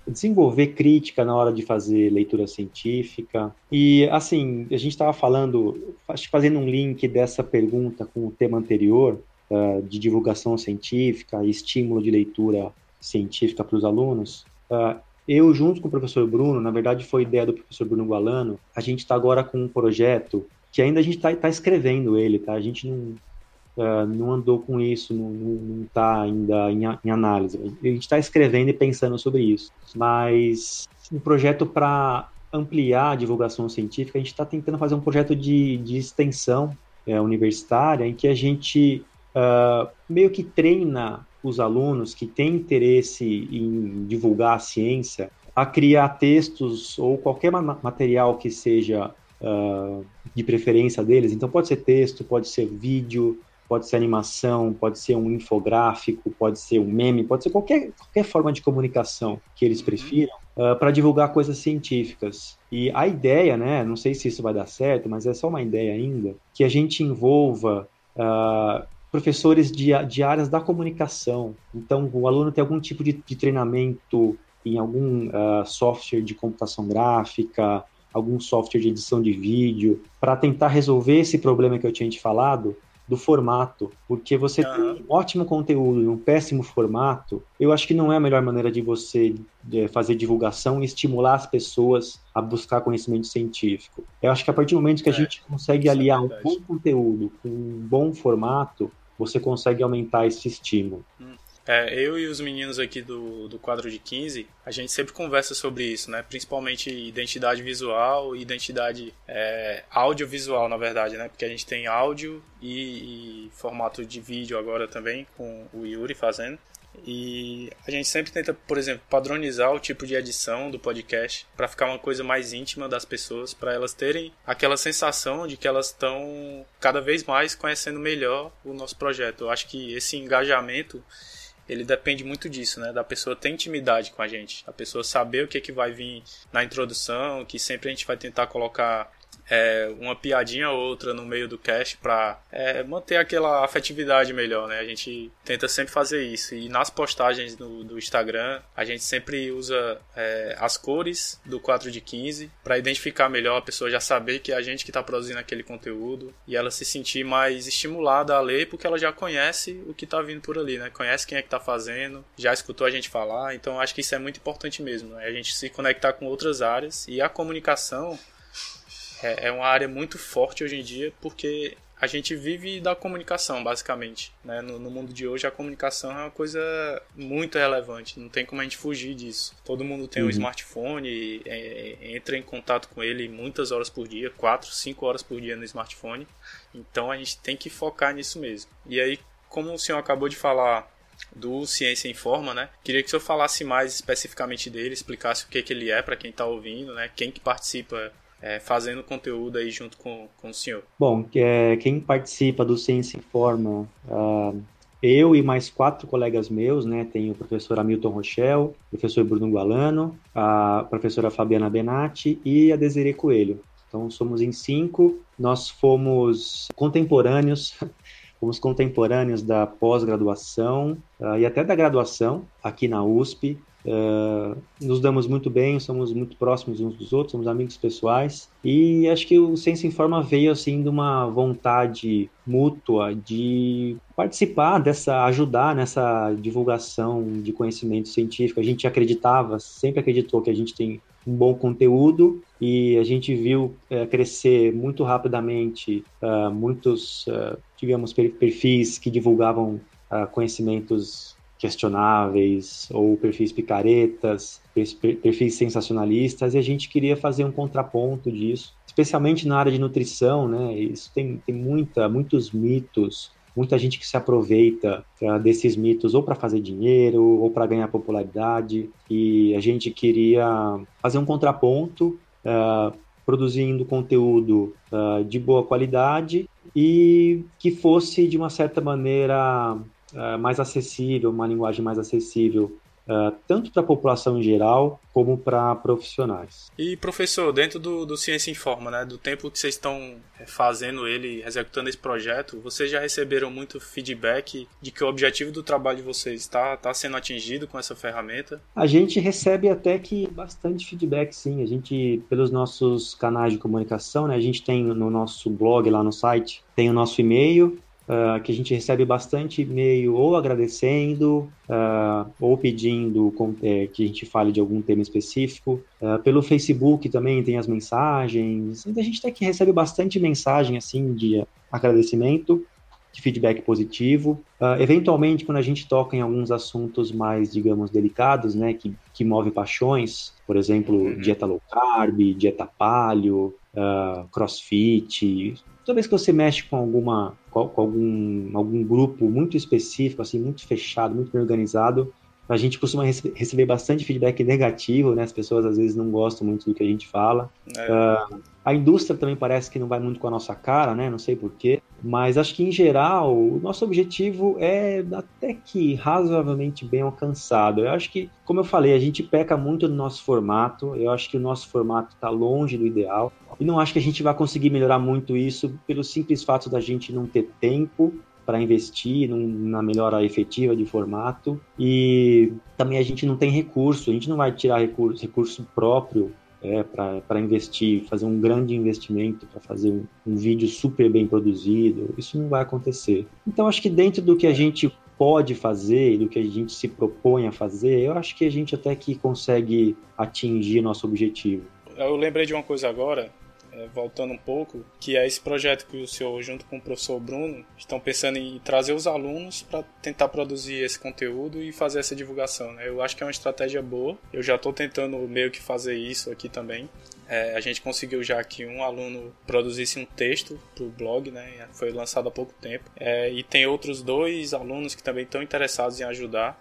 desenvolver crítica na hora de fazer leitura científica. E, assim, a gente estava falando, fazendo um link dessa pergunta com o tema anterior, uh, de divulgação científica e estímulo de leitura científica para os alunos. Uh, eu, junto com o professor Bruno, na verdade foi ideia do professor Bruno Gualano, a gente está agora com um projeto que ainda a gente está tá escrevendo ele, tá? A gente não, uh, não andou com isso, não está ainda em, em, análise. A gente está escrevendo e pensando sobre isso. Mas um projeto para ampliar a divulgação científica, a gente está tentando fazer um projeto de, de extensão é, universitária em que a gente uh, meio que treina os alunos que têm interesse em divulgar a ciência a criar textos ou qualquer material que seja uh, de preferência deles. Então, pode ser texto, pode ser vídeo, pode ser animação, pode ser um infográfico, pode ser um meme, pode ser qualquer, qualquer forma de comunicação que eles prefiram uh, para divulgar coisas científicas. E a ideia, né, não sei se isso vai dar certo, mas é só uma ideia ainda, que a gente envolva uh, professores de, de áreas da comunicação. Então, o aluno tem algum tipo de, de treinamento em algum uh, software de computação gráfica, algum software de edição de vídeo, para tentar resolver esse problema que eu tinha te falado do formato, porque você uhum. tem um ótimo conteúdo e um péssimo formato, eu acho que não é a melhor maneira de você fazer divulgação e estimular as pessoas a buscar conhecimento científico. Eu acho que a partir do momento que a é, gente consegue é aliar é um bom conteúdo com um bom formato, você consegue aumentar esse estímulo. Hum. É, eu e os meninos aqui do, do quadro de 15, a gente sempre conversa sobre isso, né? Principalmente identidade visual e identidade é, audiovisual, na verdade, né? Porque a gente tem áudio e, e formato de vídeo agora também, com o Yuri fazendo. E a gente sempre tenta, por exemplo, padronizar o tipo de edição do podcast para ficar uma coisa mais íntima das pessoas, para elas terem aquela sensação de que elas estão cada vez mais conhecendo melhor o nosso projeto. Eu acho que esse engajamento ele depende muito disso, né? Da pessoa ter intimidade com a gente, a pessoa saber o que, é que vai vir na introdução, que sempre a gente vai tentar colocar é, uma piadinha ou outra no meio do cast para é, manter aquela afetividade melhor, né? A gente tenta sempre fazer isso. E nas postagens do, do Instagram, a gente sempre usa é, as cores do 4 de 15 para identificar melhor a pessoa já saber que é a gente que está produzindo aquele conteúdo e ela se sentir mais estimulada a ler porque ela já conhece o que está vindo por ali, né? Conhece quem é que está fazendo, já escutou a gente falar. Então acho que isso é muito importante mesmo, né? A gente se conectar com outras áreas e a comunicação é, é uma área muito forte hoje em dia porque a gente vive da comunicação, basicamente. Né? No, no, mundo de hoje, a comunicação é uma coisa muito relevante, não tem como a gente fugir disso. Todo mundo tem uhum. um smartphone, é, entra em contato com ele muitas horas por dia, 4, 5 horas por dia no smartphone. Então a gente tem que focar nisso mesmo. E aí, como o senhor acabou de falar do Ciência em Forma, né? Queria que o senhor falasse mais especificamente dele, explicasse o que, que ele é para quem está ouvindo, né? Quem que participa é, fazendo conteúdo aí junto com, com o senhor? Bom, é, quem participa do Ciência Informa, uh, eu e mais quatro colegas meus, né? Tem o professor Hamilton Rochel, o professor Bruno Gualano, a professora Fabiana Benatti e a Desiree Coelho. Então somos em cinco, nós fomos contemporâneos (laughs) fomos contemporâneos da pós-graduação uh, e até da graduação aqui na USP. Uh, nos damos muito bem, somos muito próximos uns dos outros, somos amigos pessoais e acho que o Ciência Informa veio assim de uma vontade mútua de participar dessa, ajudar nessa divulgação de conhecimento científico. A gente acreditava, sempre acreditou que a gente tem um bom conteúdo e a gente viu é, crescer muito rapidamente uh, muitos, uh, digamos, perfis que divulgavam conhecimentos questionáveis ou perfis picaretas, perfis sensacionalistas, e a gente queria fazer um contraponto disso, especialmente na área de nutrição, né? Isso tem, tem muita, muitos mitos, muita gente que se aproveita uh, desses mitos ou para fazer dinheiro ou para ganhar popularidade, e a gente queria fazer um contraponto. Uh, produzindo conteúdo uh, de boa qualidade e que fosse de uma certa maneira uh, mais acessível, uma linguagem mais acessível Uh, tanto para a população em geral como para profissionais. E professor, dentro do, do Ciência Informa, né, do tempo que vocês estão é, fazendo ele, executando esse projeto, vocês já receberam muito feedback de que o objetivo do trabalho de vocês está tá sendo atingido com essa ferramenta? A gente recebe até que bastante feedback, sim. A gente, pelos nossos canais de comunicação, né, a gente tem no nosso blog lá no site, tem o nosso e-mail, Uh, que a gente recebe bastante e-mail ou agradecendo uh, ou pedindo é, que a gente fale de algum tema específico. Uh, pelo Facebook também tem as mensagens. A gente até que recebe bastante mensagem assim de agradecimento, de feedback positivo. eventualmente, quando a gente toca em alguns assuntos mais, digamos, delicados, né, que, que move paixões, por exemplo, uhum. dieta low carb, dieta paleo, crossfit, toda vez que você mexe com alguma com, algum, algum grupo muito específico, assim, muito fechado, muito bem organizado, a gente costuma rece receber bastante feedback negativo, né? As pessoas às vezes não gostam muito do que a gente fala. É. Uh, a indústria também parece que não vai muito com a nossa cara, né? Não sei porquê. Mas acho que, em geral, o nosso objetivo é até que razoavelmente bem alcançado. Eu acho que, como eu falei, a gente peca muito no nosso formato. Eu acho que o nosso formato está longe do ideal. E não acho que a gente vai conseguir melhorar muito isso pelo simples fato da gente não ter tempo para investir num, na melhora efetiva de formato e também a gente não tem recurso, a gente não vai tirar recurso, recurso próprio é, para investir, fazer um grande investimento para fazer um, um, vídeo super bem produzido, isso não vai acontecer. Então acho que dentro do que a gente pode fazer, do que a gente se propõe a fazer, eu acho que a gente até que consegue atingir nosso objetivo. Eu lembrei de uma coisa agora, voltando um pouco, que é esse projeto que o senhor, junto com o professor Bruno, estão pensando em trazer os alunos para tentar produzir esse conteúdo e fazer essa divulgação. Né? Eu acho que é uma estratégia boa. Eu já estou tentando meio que fazer isso aqui também. É, a gente conseguiu já que um aluno produzisse um texto para o blog, né? Foi lançado há pouco tempo. É, e tem outros dois alunos que também estão interessados em ajudar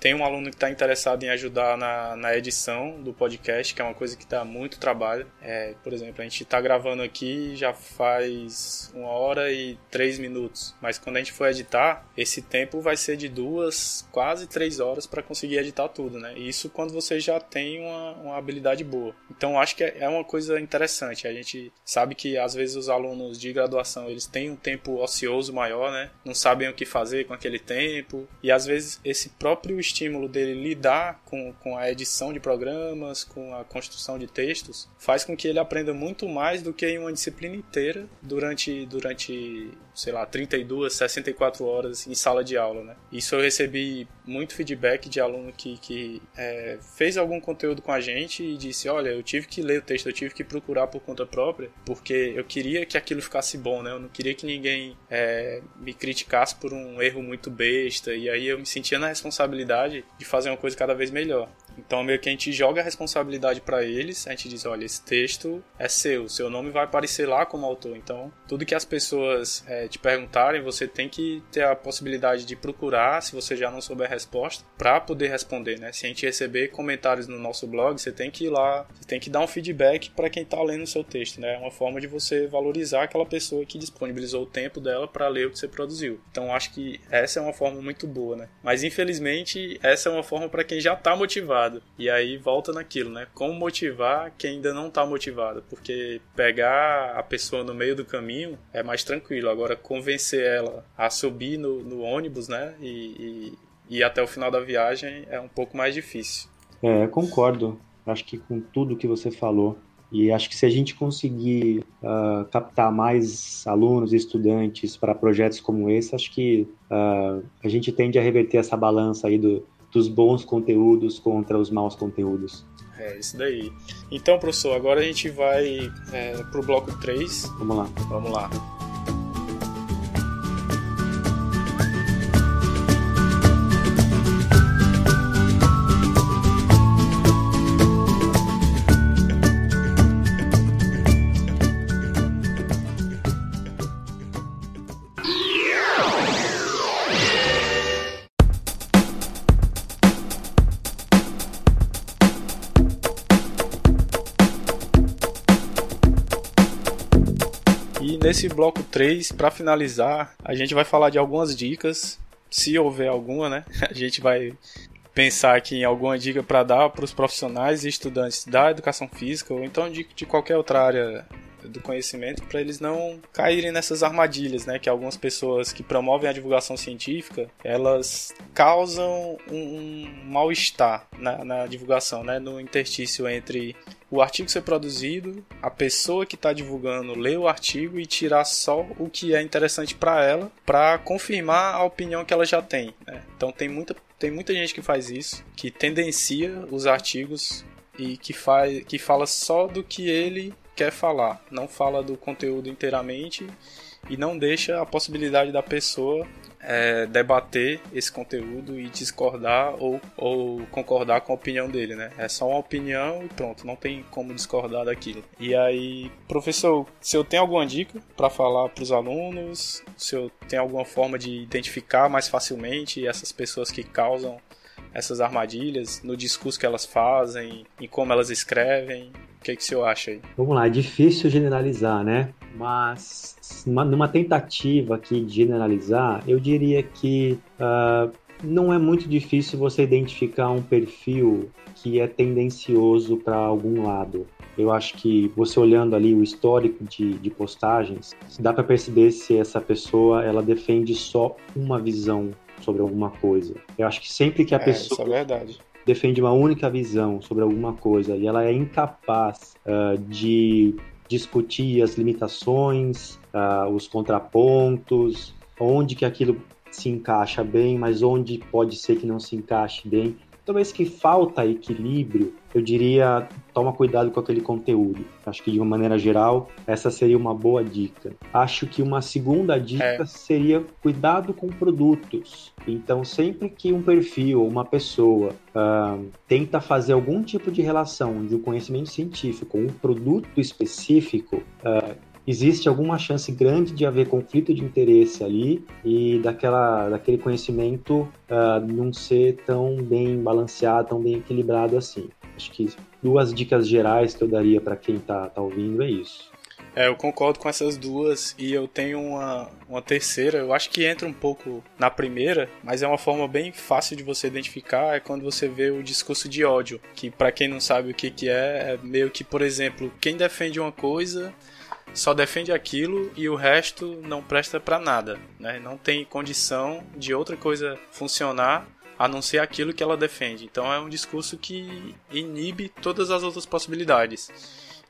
tem um aluno que está interessado em ajudar na, na edição do podcast, que é uma coisa que dá muito trabalho. É, por exemplo, a gente está gravando aqui já faz uma hora e três minutos, mas quando a gente for editar, esse tempo vai ser de duas, quase três horas para conseguir editar tudo, né? Isso quando você já tem uma, uma habilidade boa. Então acho que é, é uma coisa interessante. A gente sabe que às vezes os alunos de graduação eles têm um tempo ocioso maior, né? Não sabem o que fazer com aquele tempo e às vezes esse próprio estímulo dele lidar com, com a edição de programas, com a construção de textos, faz com que ele aprenda muito mais do que em uma disciplina inteira durante, durante sei lá, 32, 64 horas em sala de aula, né? Isso eu recebi muito feedback de aluno que, que é, fez algum conteúdo com a gente e disse, olha, eu tive que ler o texto, eu tive que procurar por conta própria, porque eu queria que aquilo ficasse bom, né? Eu não queria que ninguém é, me criticasse por um erro muito besta, e aí eu me sentia na responsabilidade de fazer uma coisa cada vez melhor. Então, meio que a gente joga a responsabilidade para eles, a gente diz: olha, esse texto é seu, seu nome vai aparecer lá como autor. Então, tudo que as pessoas é, te perguntarem, você tem que ter a possibilidade de procurar, se você já não souber a resposta, para poder responder, né? Se a gente receber comentários no nosso blog, você tem que ir lá, você tem que dar um feedback para quem está lendo o seu texto, né? É uma forma de você valorizar aquela pessoa que disponibilizou o tempo dela para ler o que você produziu. Então, acho que essa é uma forma muito boa, né? Mas, infelizmente, essa é uma forma para quem já está motivado motivado. E aí volta naquilo, né? Como motivar quem ainda não está motivado? Porque pegar a pessoa no meio do caminho é mais tranquilo. Agora, convencer ela a subir no, no ônibus, né? E, e, e até o final da viagem é um pouco mais difícil. É, concordo. Acho que com tudo que você falou. E acho que se a gente conseguir uh, captar mais alunos e estudantes para projetos como esse, acho que uh, a gente tende a reverter essa balança aí do, dos bons conteúdos contra os maus conteúdos. É, isso daí. Então, professor, agora a gente vai é, pro bloco 3. Vamos lá. Vamos lá. Bloco 3, para finalizar, a gente vai falar de algumas dicas, se houver alguma, né? (laughs) A gente vai pensar aqui em alguma dica para dar para os profissionais e estudantes da educação física ou então de, de qualquer outra área do conhecimento para eles não caírem nessas armadilhas, né? Que algumas pessoas que promovem a divulgação científica elas causam um, um mal-estar na, na divulgação, né? No interstício entre o artigo ser produzido, a pessoa que está divulgando ler o artigo e tirar só o que é interessante para ela, para confirmar a opinião que ela já tem. Né? Então tem muita, tem muita gente que faz isso, que tendencia os artigos e que, faz, que fala só do que ele quer falar, não fala do conteúdo inteiramente e não deixa a possibilidade da pessoa é, debater esse conteúdo e discordar ou, ou concordar com a opinião dele, né? É só uma opinião e pronto, não tem como discordar daquilo. E aí, professor, se eu tenho alguma dica para falar para os alunos, se eu tenho alguma forma de identificar mais facilmente essas pessoas que causam essas armadilhas no discurso que elas fazem e como elas escrevem, o que, que senhor acha aí? Vamos lá, é difícil generalizar, né? Mas numa, numa tentativa aqui de generalizar, eu diria que uh, não é muito difícil você identificar um perfil que é tendencioso para algum lado. Eu acho que você olhando ali o histórico de, de postagens, dá para perceber se essa pessoa ela defende só uma visão sobre alguma coisa. Eu acho que sempre que a é, pessoa isso é verdade defende uma única visão sobre alguma coisa e ela é incapaz uh, de discutir as limitações, uh, os contrapontos, onde que aquilo se encaixa bem, mas onde pode ser que não se encaixe bem toda vez que falta equilíbrio, eu diria toma cuidado com aquele conteúdo. Acho que de uma maneira geral, essa seria uma boa dica. Acho que uma segunda dica é. seria cuidado com produtos. Então, sempre que um perfil ou uma pessoa uh, tenta fazer algum tipo de relação de um conhecimento científico com um produto específico, uh, existe alguma chance grande de haver conflito de interesse ali e daquela, daquele conhecimento uh, não ser tão bem balanceado, tão bem equilibrado assim. Acho que duas dicas gerais que eu daria para quem está tá ouvindo é isso. É, eu concordo com essas duas e eu tenho uma, uma terceira. Eu acho que entra um pouco na primeira, mas é uma forma bem fácil de você identificar. É quando você vê o discurso de ódio, que para quem não sabe o que, que é, é meio que, por exemplo, quem defende uma coisa só defende aquilo e o resto não presta para nada, né? Não tem condição de outra coisa funcionar a não ser aquilo que ela defende. Então é um discurso que inibe todas as outras possibilidades.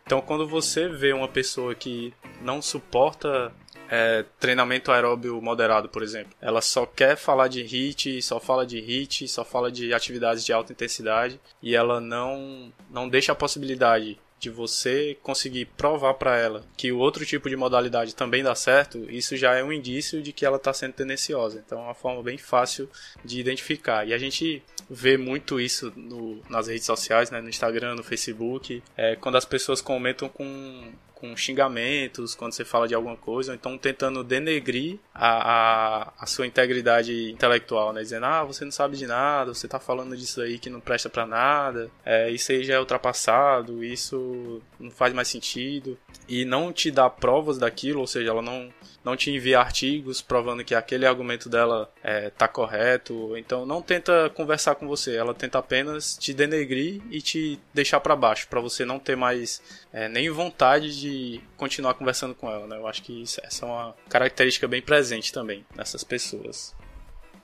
Então, quando você vê uma pessoa que não suporta é, treinamento aeróbio moderado, por exemplo, ela só quer falar de HIT, só fala de HIT, só fala de atividades de alta intensidade e ela não, não deixa a possibilidade de você conseguir provar para ela que o outro tipo de modalidade também dá certo, isso já é um indício de que ela está sendo tendenciosa. Então é uma forma bem fácil de identificar. E a gente vê muito isso no, nas redes sociais, né, no Instagram, no Facebook, é, quando as pessoas comentam com com xingamentos quando você fala de alguma coisa, ou então tentando denegrir a, a, a, sua integridade intelectual, né? Dizendo, ah, você não sabe de nada, você tá falando disso aí que não presta para nada, é, isso aí já é ultrapassado, isso não faz mais sentido, e não te dá provas daquilo, ou seja, ela não não te envia artigos provando que aquele argumento dela é, tá correto. Então não tenta conversar com você, ela tenta apenas te denegrir e te deixar para baixo, para você não ter mais é, nem vontade de continuar conversando com ela. Né? Eu acho que isso, essa é uma característica bem presente também nessas pessoas.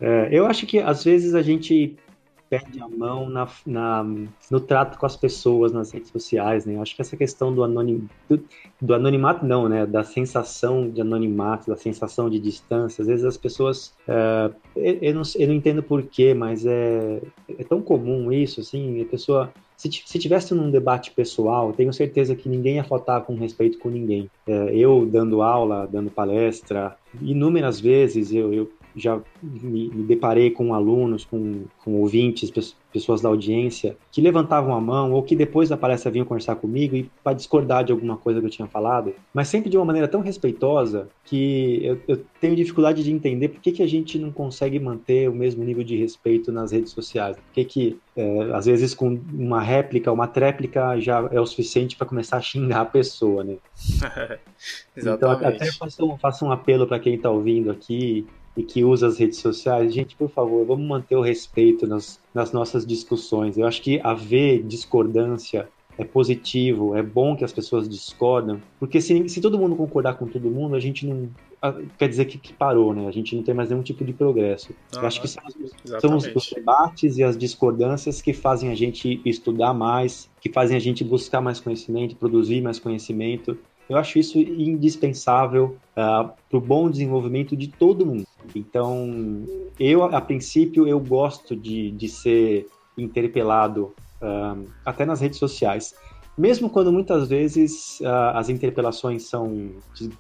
É, eu acho que às vezes a gente perde a mão na, na, no trato com as pessoas nas redes sociais, né? Eu acho que essa questão do, anonim, do, do, anonimato, não, né? Da sensação de anonimato, da sensação de distância. Às vezes as pessoas. É, eu, não, eu não entendo porquê, mas é, é tão comum isso, assim, a pessoa. Se, se tivesse num debate pessoal, tenho certeza que ninguém ia faltar com respeito com ninguém. É, eu dando aula, dando palestra, inúmeras vezes eu, eu já me, me deparei com alunos, com, com ouvintes, pessoas da audiência, que levantavam a mão ou que depois da palestra vinham conversar comigo e para discordar de alguma coisa que eu tinha falado, mas sempre de uma maneira tão respeitosa que eu, eu tenho dificuldade de entender por que, que a gente não consegue manter o mesmo nível de respeito nas redes sociais. Por que, que é, às vezes, com uma réplica, uma tréplica já é o suficiente para começar a xingar a pessoa, né? (laughs) então, até faço, faço um apelo para quem está ouvindo aqui e que usa as redes sociais, gente, por favor, vamos manter o respeito nas, nas nossas discussões. Eu acho que haver discordância é positivo, é bom que as pessoas discordam, porque se, se todo mundo concordar com todo mundo, a gente não. Quer dizer que, que parou, né? A gente não tem mais nenhum tipo de progresso. Eu acho que são, são os, os debates e as discordâncias que fazem a gente estudar mais, que fazem a gente buscar mais conhecimento, produzir mais conhecimento. Eu acho isso indispensável uh, para o bom desenvolvimento de todo mundo. Então, eu, a princípio, eu gosto de, de ser interpelado uh, até nas redes sociais, mesmo quando muitas vezes uh, as interpelações são,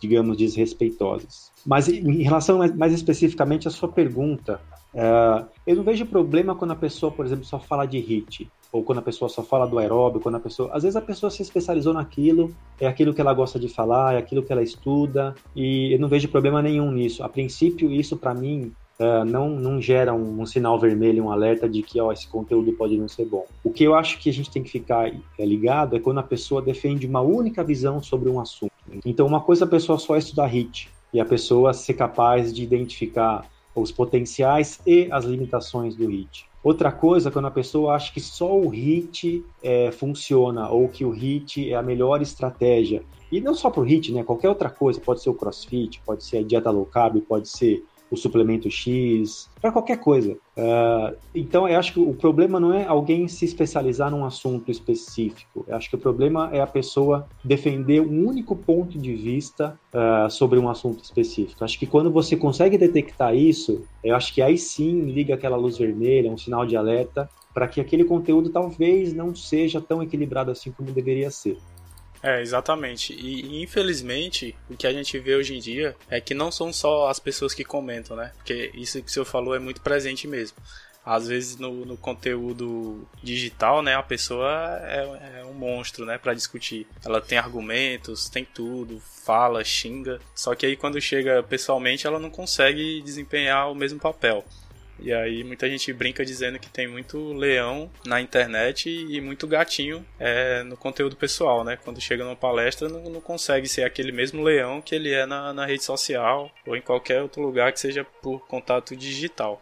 digamos, desrespeitosas. Mas em relação mais, mais especificamente à sua pergunta, eu não vejo problema quando a pessoa, por exemplo, só fala de HIT ou quando a pessoa só fala do aeróbio, quando a pessoa, às vezes a pessoa se especializou naquilo, é aquilo que ela gosta de falar, é aquilo que ela estuda, e eu não vejo problema nenhum nisso. A princípio, isso para mim Uh, não, não gera um, um, sinal vermelho, um alerta de que ó, esse conteúdo pode não ser bom. O que eu acho que a gente tem que ficar é, ligado é quando a pessoa defende uma única visão sobre um assunto. Então, uma coisa a pessoa só estudar HIT e a pessoa ser capaz de identificar os potenciais e as limitações do HIT. Outra coisa, quando a pessoa acha que só o HIT é, funciona ou que o HIT é a melhor estratégia. E não só para o HIT, né? Qualquer outra coisa, pode ser o CrossFit, pode ser a dieta low carb, pode ser o suplemento X, para qualquer coisa. Uh, então, eu acho que o problema não é alguém se especializar num assunto específico. Eu acho que o problema é a pessoa defender um único ponto de vista uh, sobre um assunto específico. Eu acho que quando você consegue detectar isso, eu acho que aí sim liga aquela luz vermelha, um sinal de alerta, para que aquele conteúdo talvez não seja tão equilibrado assim como deveria ser. É, exatamente. E infelizmente, o que a gente vê hoje em dia é que não são só as pessoas que comentam, né? Porque isso que o senhor falou é muito presente mesmo. às vezes no, no conteúdo digital, né, a pessoa é, é um monstro, né, para discutir. Ela tem argumentos, tem tudo, fala, xinga. Só que aí quando chega pessoalmente, ela não consegue desempenhar o mesmo papel. E aí muita gente brinca dizendo que tem muito leão na internet e muito gatinho é, no conteúdo pessoal, né? Quando chega numa palestra não, não consegue ser aquele mesmo leão que ele é na, na rede social ou em qualquer outro lugar que seja por contato digital.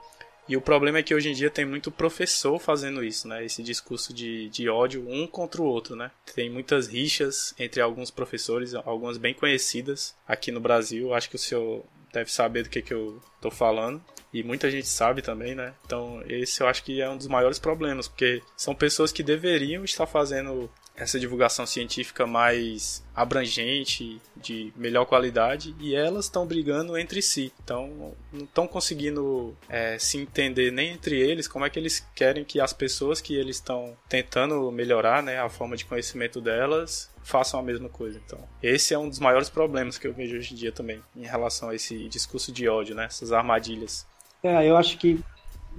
E o problema é que hoje em dia tem muito professor fazendo isso, né? Esse discurso de, de ódio um contra o outro, né? Tem muitas rixas entre alguns professores, algumas bem conhecidas aqui no Brasil. Acho que o senhor deve saber do que, que eu tô falando. E muita gente sabe também, né? Então, esse eu acho que é um dos maiores problemas, porque são pessoas que deveriam estar fazendo essa divulgação científica mais abrangente, de melhor qualidade, e elas estão brigando entre si. Então, não estão conseguindo é, se entender nem entre eles como é que eles querem que as pessoas que eles estão tentando melhorar né, a forma de conhecimento delas façam a mesma coisa. Então, esse é um dos maiores problemas que eu vejo hoje em dia também, em relação a esse discurso de ódio, né, essas armadilhas. É, eu acho que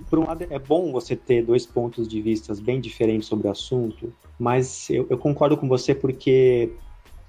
por um lado, é bom você ter dois pontos de vista bem diferentes sobre o assunto, mas eu, eu concordo com você porque,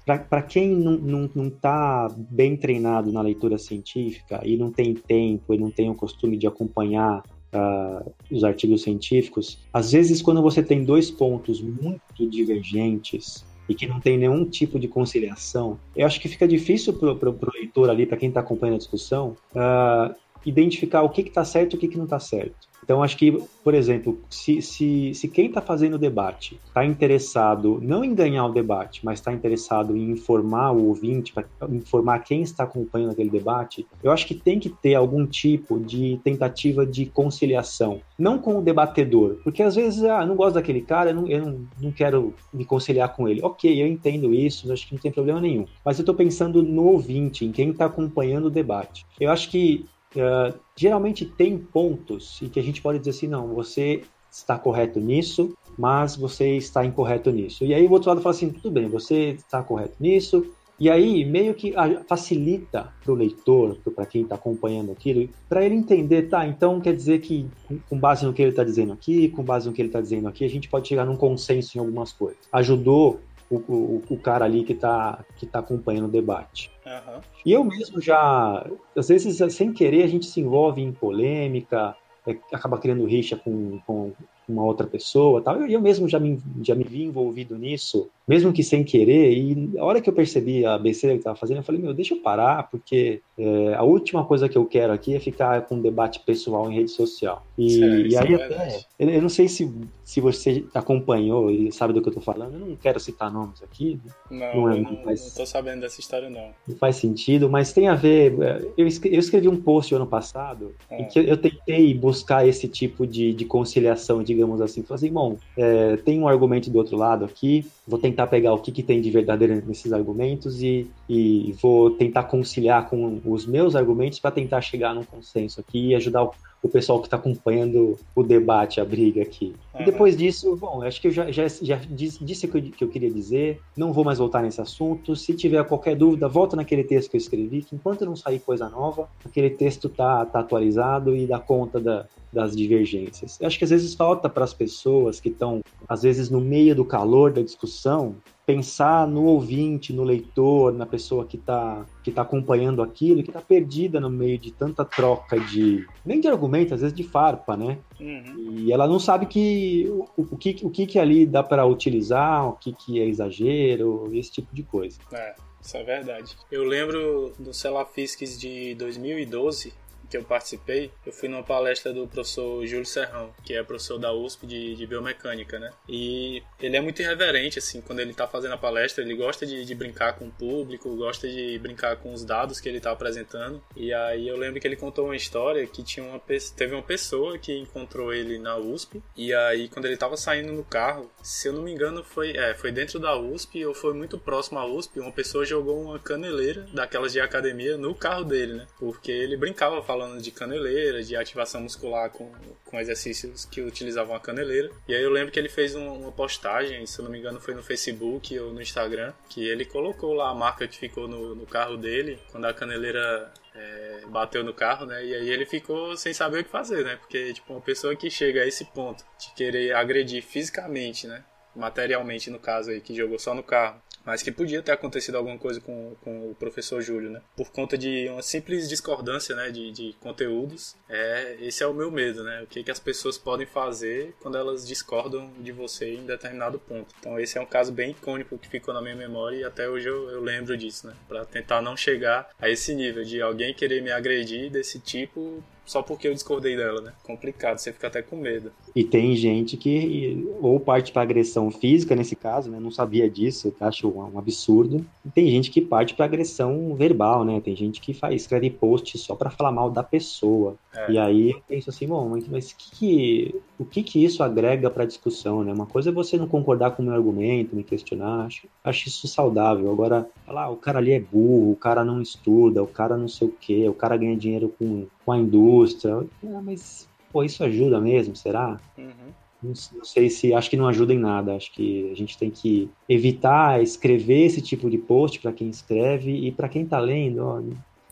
para quem não está bem treinado na leitura científica e não tem tempo e não tem o costume de acompanhar uh, os artigos científicos, às vezes, quando você tem dois pontos muito divergentes, e que não tem nenhum tipo de conciliação, eu acho que fica difícil para o leitor ali, para quem está acompanhando a discussão, uh, identificar o que está certo e o que, que não está certo. Então, acho que, por exemplo, se, se, se quem está fazendo o debate está interessado não em ganhar o debate, mas está interessado em informar o ouvinte, para informar quem está acompanhando aquele debate, eu acho que tem que ter algum tipo de tentativa de conciliação. Não com o debatedor, porque às vezes, ah, não gosto daquele cara, eu não, eu não quero me conciliar com ele. Ok, eu entendo isso, acho que não tem problema nenhum. Mas eu estou pensando no ouvinte, em quem está acompanhando o debate. Eu acho que Uh, geralmente tem pontos em que a gente pode dizer assim, não, você está correto nisso, mas você está incorreto nisso. E aí o outro lado fala assim, tudo bem, você está correto nisso, e aí meio que facilita para o leitor, para quem está acompanhando aquilo, para ele entender, tá, então quer dizer que com base no que ele está dizendo aqui, com base no que ele está dizendo aqui, a gente pode chegar num consenso em algumas coisas. Ajudou o, o, o cara ali que está que tá acompanhando o debate. Uhum. E eu mesmo já, às vezes, sem querer, a gente se envolve em polêmica, é, acaba criando rixa com, com uma outra pessoa tal. Eu, eu mesmo já me, já me vi envolvido nisso, mesmo que sem querer. E a hora que eu percebi a besteira que estava fazendo, eu falei, meu, deixa eu parar, porque é, a última coisa que eu quero aqui é ficar com um debate pessoal em rede social. E, Sério, e aí é até, eu não sei se, se você acompanhou e sabe do que eu estou falando, eu não quero citar nomes aqui. Não, não, é, não, faz, não tô sabendo dessa história, não. Não faz sentido, mas tem a ver. É, eu escrevi, eu escrevi um post ano passado é. em que eu tentei buscar esse tipo de, de conciliação, digamos assim. Falei assim, bom, é, tem um argumento do outro lado aqui, vou tentar pegar o que, que tem de verdadeiro nesses argumentos e, e vou tentar conciliar com os meus argumentos para tentar chegar num consenso aqui e ajudar o, o pessoal que está acompanhando o debate, a briga aqui. Uhum. E depois disso, bom, acho que eu já, já, já disse o que, que eu queria dizer, não vou mais voltar nesse assunto. Se tiver qualquer dúvida, volta naquele texto que eu escrevi, que enquanto não sair coisa nova, aquele texto tá, tá atualizado e dá conta da, das divergências. Eu acho que às vezes falta para as pessoas que estão, às vezes, no meio do calor da discussão, pensar no ouvinte, no leitor, na pessoa que está que tá acompanhando aquilo, que está perdida no meio de tanta troca de nem de argumento, às vezes de farpa, né? Uhum. E ela não sabe que o, o, que o que, que ali dá para utilizar, o que, que é exagero, esse tipo de coisa. É, isso é verdade. Eu lembro do Celafisques de 2012, que eu participei, eu fui numa palestra do professor Júlio Serrão, que é professor da USP de, de biomecânica, né? E ele é muito irreverente, assim, quando ele tá fazendo a palestra, ele gosta de, de brincar com o público, gosta de brincar com os dados que ele tá apresentando. E aí eu lembro que ele contou uma história que tinha uma teve uma pessoa que encontrou ele na USP, e aí quando ele tava saindo no carro, se eu não me engano, foi, é, foi dentro da USP ou foi muito próximo à USP, uma pessoa jogou uma caneleira daquelas de academia no carro dele, né? Porque ele brincava falando falando de caneleira, de ativação muscular com, com exercícios que utilizavam a caneleira. E aí eu lembro que ele fez um, uma postagem, se eu não me engano foi no Facebook ou no Instagram, que ele colocou lá a marca que ficou no, no carro dele quando a caneleira é, bateu no carro, né? E aí ele ficou sem saber o que fazer, né? Porque, tipo, uma pessoa que chega a esse ponto de querer agredir fisicamente, né? Materialmente, no caso aí, que jogou só no carro, mas que podia ter acontecido alguma coisa com, com o professor Júlio, né? Por conta de uma simples discordância, né, de, de conteúdos. É, esse é o meu medo, né? O que, que as pessoas podem fazer quando elas discordam de você em determinado ponto. Então esse é um caso bem icônico que ficou na minha memória e até hoje eu, eu lembro disso, né? Para tentar não chegar a esse nível de alguém querer me agredir desse tipo só porque eu discordei dela, né? Complicado, você fica até com medo. E tem gente que ou parte para agressão física nesse caso, né? Não sabia disso, acho um absurdo. E tem gente que parte para agressão verbal, né? Tem gente que faz escreve post só para falar mal da pessoa. É. E aí eu penso assim, bom, mas que que, o que que isso agrega para a discussão, né? Uma coisa é você não concordar com o meu argumento, me questionar, acho, acho isso saudável. Agora, falar, ah, o cara ali é burro, o cara não estuda, o cara não sei o quê, o cara ganha dinheiro com, com a indústria. Ah, mas, pô, isso ajuda mesmo, será? Uhum. Não, sei se, acho que não ajuda em nada. Acho que a gente tem que evitar escrever esse tipo de post para quem escreve e para quem está lendo, ó,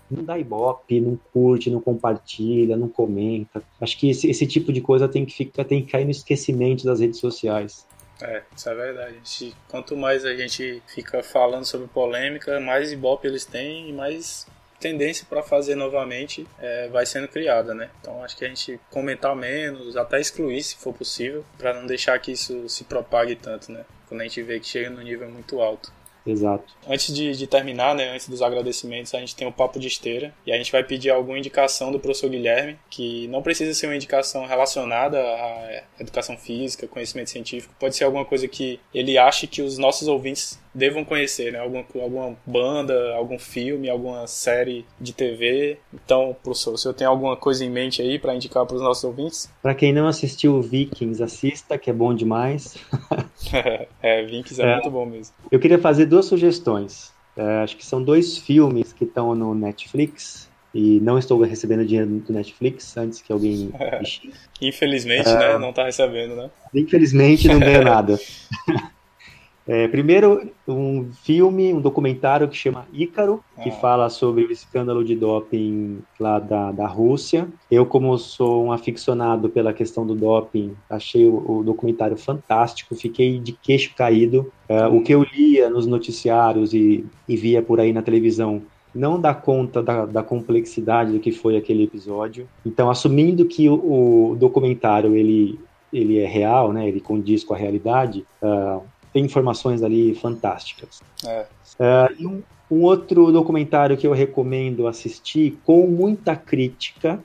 não dá ibope, não curte, não compartilha, não comenta. Acho que esse, esse tipo de coisa tem que, ficar, tem que cair no esquecimento das redes sociais. É, isso é verdade. Quanto mais a gente fica falando sobre polêmica, mais ibope eles têm e mais tendência para fazer novamente é, vai sendo criada, né? Então acho que a gente comentar menos, até excluir se for possível, para não deixar que isso se propague tanto, né? Quando a gente vê que chega no nível muito alto. Exato. Antes de, de, terminar, né, antes dos agradecimentos, a gente tem o papo de esteira e a gente vai pedir alguma indicação do professor Guilherme, que não precisa ser uma indicação relacionada à educação física, conhecimento científico, pode ser alguma coisa que ele ache que os nossos ouvintes devam conhecer, né? Alguma, alguma banda, algum filme, alguma série de TV. Então, professor, o senhor tem alguma coisa em mente aí para indicar para os nossos ouvintes? (laughs) Para quem não assistiu Vikings, assista, que é bom demais. (laughs) é, Vikings é, é, muito bom mesmo. Eu queria fazer duas sugestões. É, acho que são dois filmes que estão no Netflix e não estou recebendo dinheiro do Netflix antes que alguém. (laughs) Infelizmente, é, né? Não está recebendo, né? Infelizmente não ganha nada. É, primeiro, um filme, um documentário que chama Ícaro, que ah. fala sobre o escândalo de doping lá da, da Rússia. Eu, como sou um aficionado pela questão do doping, achei o, o documentário fantástico, fiquei de queixo caído. É, o que eu lia nos noticiários e, e via por aí na televisão não dá conta da, da, complexidade do que foi aquele episódio. Então, assumindo que o, o documentário ele, ele é real, né, ele condiz com a realidade, uh, tem informações ali fantásticas. É. Uh, e um, um, outro documentário que eu recomendo assistir com muita crítica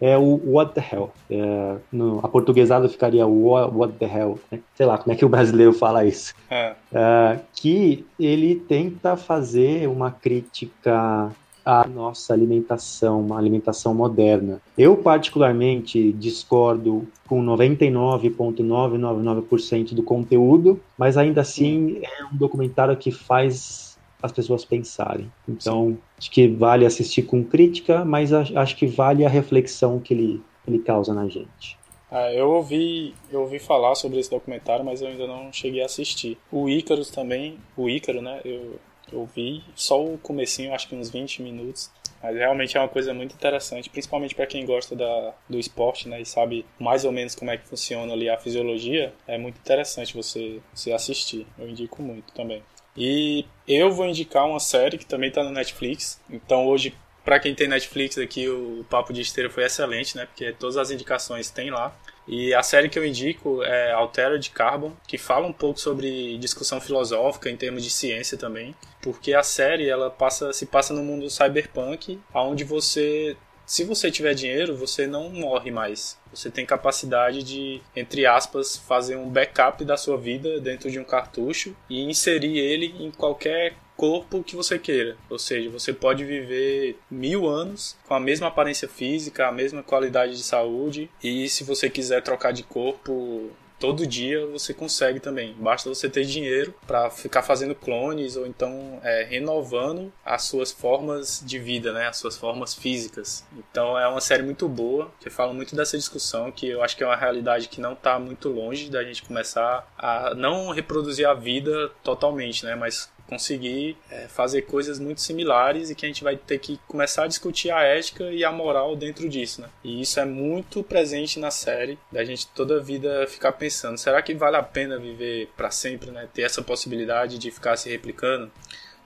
é o What the Hell. É, no, a portuguesada ficaria What, What the Hell. Né? Sei lá como é que o brasileiro fala isso. É. Uh, que ele tenta fazer uma crítica a nossa alimentação, uma alimentação moderna. Eu, particularmente, discordo com 99,999% do conteúdo, mas ainda assim é um documentário que faz as pessoas pensarem. Então, Sim. acho que vale assistir com crítica, mas acho que vale a reflexão que ele, ele causa na gente. Ah, eu ouvi, eu ouvi falar sobre esse documentário, mas eu ainda não cheguei a assistir. O Ícaro também, o Ícaro, né? Eu, eu vi só o comecinho, acho que uns 20 minutos. Mas realmente é uma coisa muito interessante, principalmente para quem gosta da, do esporte, né, e sabe mais ou menos como é que funciona ali a fisiologia, é muito interessante você, você assistir. Eu indico muito também. E eu vou indicar uma série que também está no Netflix. Então hoje, para quem tem Netflix aqui, o Papo de Esteira foi excelente, né? Porque todas as indicações tem lá. E a série que eu indico é Altered Carbon, que fala um pouco sobre discussão filosófica em termos de ciência também, porque a série ela passa se passa no mundo cyberpunk, aonde você se você tiver dinheiro, você não morre mais. Você tem capacidade de, entre aspas, fazer um backup da sua vida dentro de um cartucho e inserir ele em qualquer corpo que você queira. Ou seja, você pode viver mil anos com a mesma aparência física, a mesma qualidade de saúde, e se você quiser trocar de corpo todo dia você consegue também. Basta você ter dinheiro para ficar fazendo clones ou então é, renovando as suas formas de vida, né? As suas formas físicas. Então é uma série muito boa que fala muito dessa discussão que eu acho que é uma realidade que não está muito longe da gente começar a não reproduzir a vida totalmente, né? Mas conseguir é, fazer coisas muito similares e que a gente vai ter que começar a discutir a ética e a moral dentro disso, né? E isso é muito presente na série, da gente toda a vida ficar pensando, será que vale a pena viver para sempre, né? Ter essa possibilidade de ficar se replicando?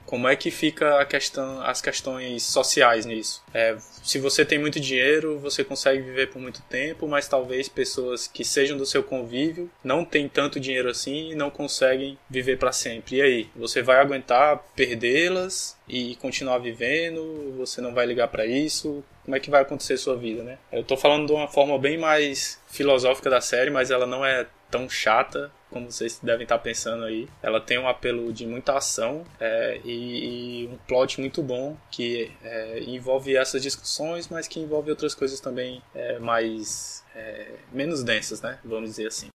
Como é que fica a questão, as questões sociais nisso? É, se você tem muito dinheiro, você consegue viver por muito tempo, mas talvez pessoas que sejam do seu convívio não têm tanto dinheiro assim e não conseguem viver para sempre. E aí, você vai aguentar perdê-las e continuar vivendo? Você não vai ligar para isso? Como é que vai acontecer sua vida, né? Eu tô falando de uma forma bem mais filosófica da série, mas ela não é tão chata como vocês devem estar pensando aí. Ela tem um apelo de muita ação é, e, e, um plot muito bom que é, envolve essas discussões, mas que envolve outras coisas também é, mais é, menos densas, né? Vamos dizer assim.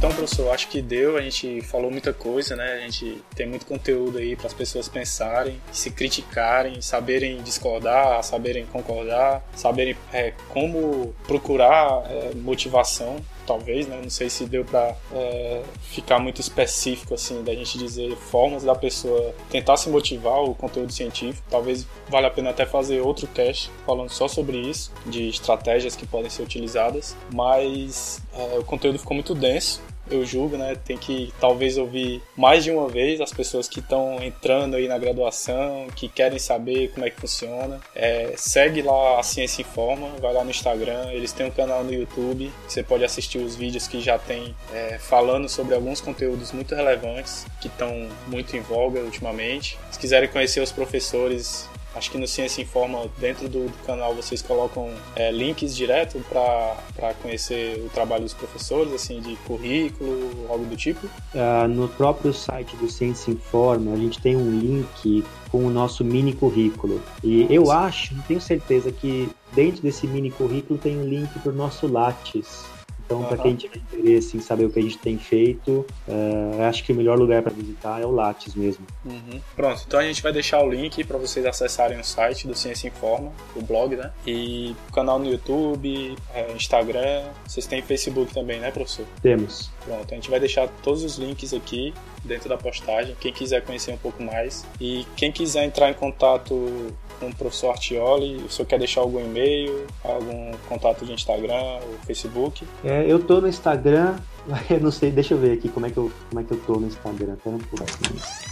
Então, professor, acho que deu. A gente falou muita coisa, né? A gente tem muito conteúdo aí para as pessoas pensarem, se criticarem, saberem discordar, saberem concordar, saberem é, como procurar é, motivação talvez, né? Não sei se deu para é, ficar muito específico assim da gente dizer formas da pessoa tentar se motivar o conteúdo científico. Talvez valha a pena até fazer outro cast falando só sobre isso, de estratégias que podem ser utilizadas. Mas é, o conteúdo ficou muito denso eu julgo, né? Tem que talvez ouvir mais de uma vez as pessoas que estão entrando aí na graduação, que querem saber como é que funciona. É, segue lá a Ciência Informa, vai lá no Instagram, eles têm um canal no YouTube, você pode assistir os vídeos que já tem é, falando sobre alguns conteúdos muito relevantes que estão muito em voga ultimamente. Se quiserem conhecer os professores Acho que no Ciência Informa, dentro do, do canal, vocês colocam é, links direto para conhecer o trabalho dos professores, assim, de currículo, algo do tipo? Uh, no próprio site do Ciência Informa, a gente tem um link com o nosso mini currículo. E eu Sim. acho, não tenho certeza, que dentro desse mini currículo tem um link para o nosso Lattes. Então, uhum. para quem tiver interesse em saber o que a gente tem feito, uh, acho que o melhor lugar para visitar é o Lattes mesmo. Uhum. Pronto, então a gente vai deixar o link para vocês acessarem o site do Ciência Informa, o blog, né? E o canal no YouTube, é, Instagram. Vocês têm Facebook também, né, professor? Temos. Pronto, a gente vai deixar todos os links aqui dentro da postagem. Quem quiser conhecer um pouco mais e quem quiser entrar em contato com o professor Artioli, se você quer deixar algum e-mail, algum contato de Instagram ou Facebook. É, eu tô no Instagram, (laughs) eu não sei, deixa eu ver aqui como é que eu, como é que eu tô no Instagram. Tá por aqui.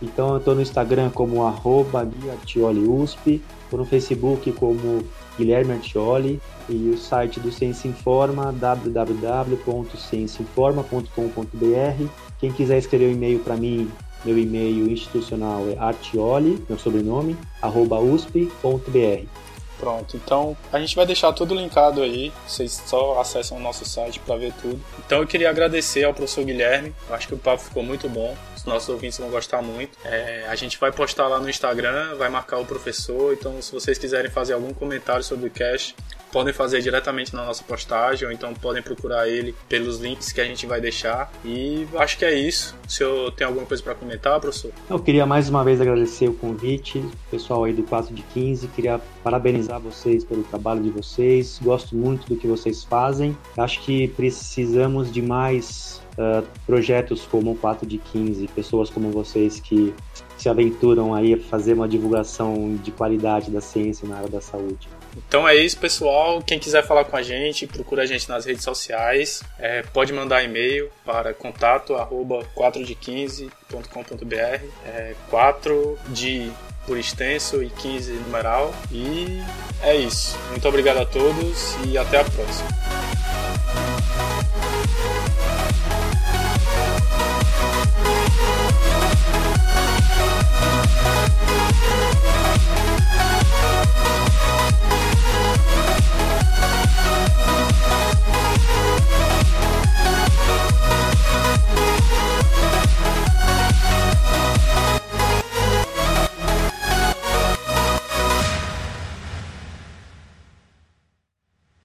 Então eu tô no Instagram como arroba tô no Facebook como Guilherme Artioli e o site do Ciência Informa, www.cienciainforma.com.br. Quem quiser escrever um e-mail para mim, meu e-mail institucional é artioli, meu sobrenome, arroba usp.br. Pronto, então a gente vai deixar tudo linkado aí, vocês só acessam o nosso site para ver tudo. Então eu queria agradecer ao professor Guilherme, acho que o papo ficou muito bom, nossos ouvintes vão gostar muito. É, a gente vai postar lá no Instagram, vai marcar o professor, então se vocês quiserem fazer algum comentário sobre o cast, podem fazer diretamente na nossa postagem, ou então podem procurar ele pelos links que a gente vai deixar. E acho que é isso. Se eu tenho alguma coisa para comentar, professor? Eu queria mais uma vez agradecer o convite, pessoal aí do 4 de 15. Queria parabenizar vocês pelo trabalho de vocês. Gosto muito do que vocês fazem. Acho que precisamos de mais uh, projetos como o 4 de 15, pessoas como vocês que se aventuram aí a fazer uma divulgação de qualidade da ciência na área da saúde. Então é isso, pessoal. Quem quiser falar com a gente, procura a gente nas redes sociais. É, pode mandar e-mail para contato 4de15.com.br. É, 4 de por extenso e 15 numeral. E é isso. Muito obrigado a todos e até a próxima. Música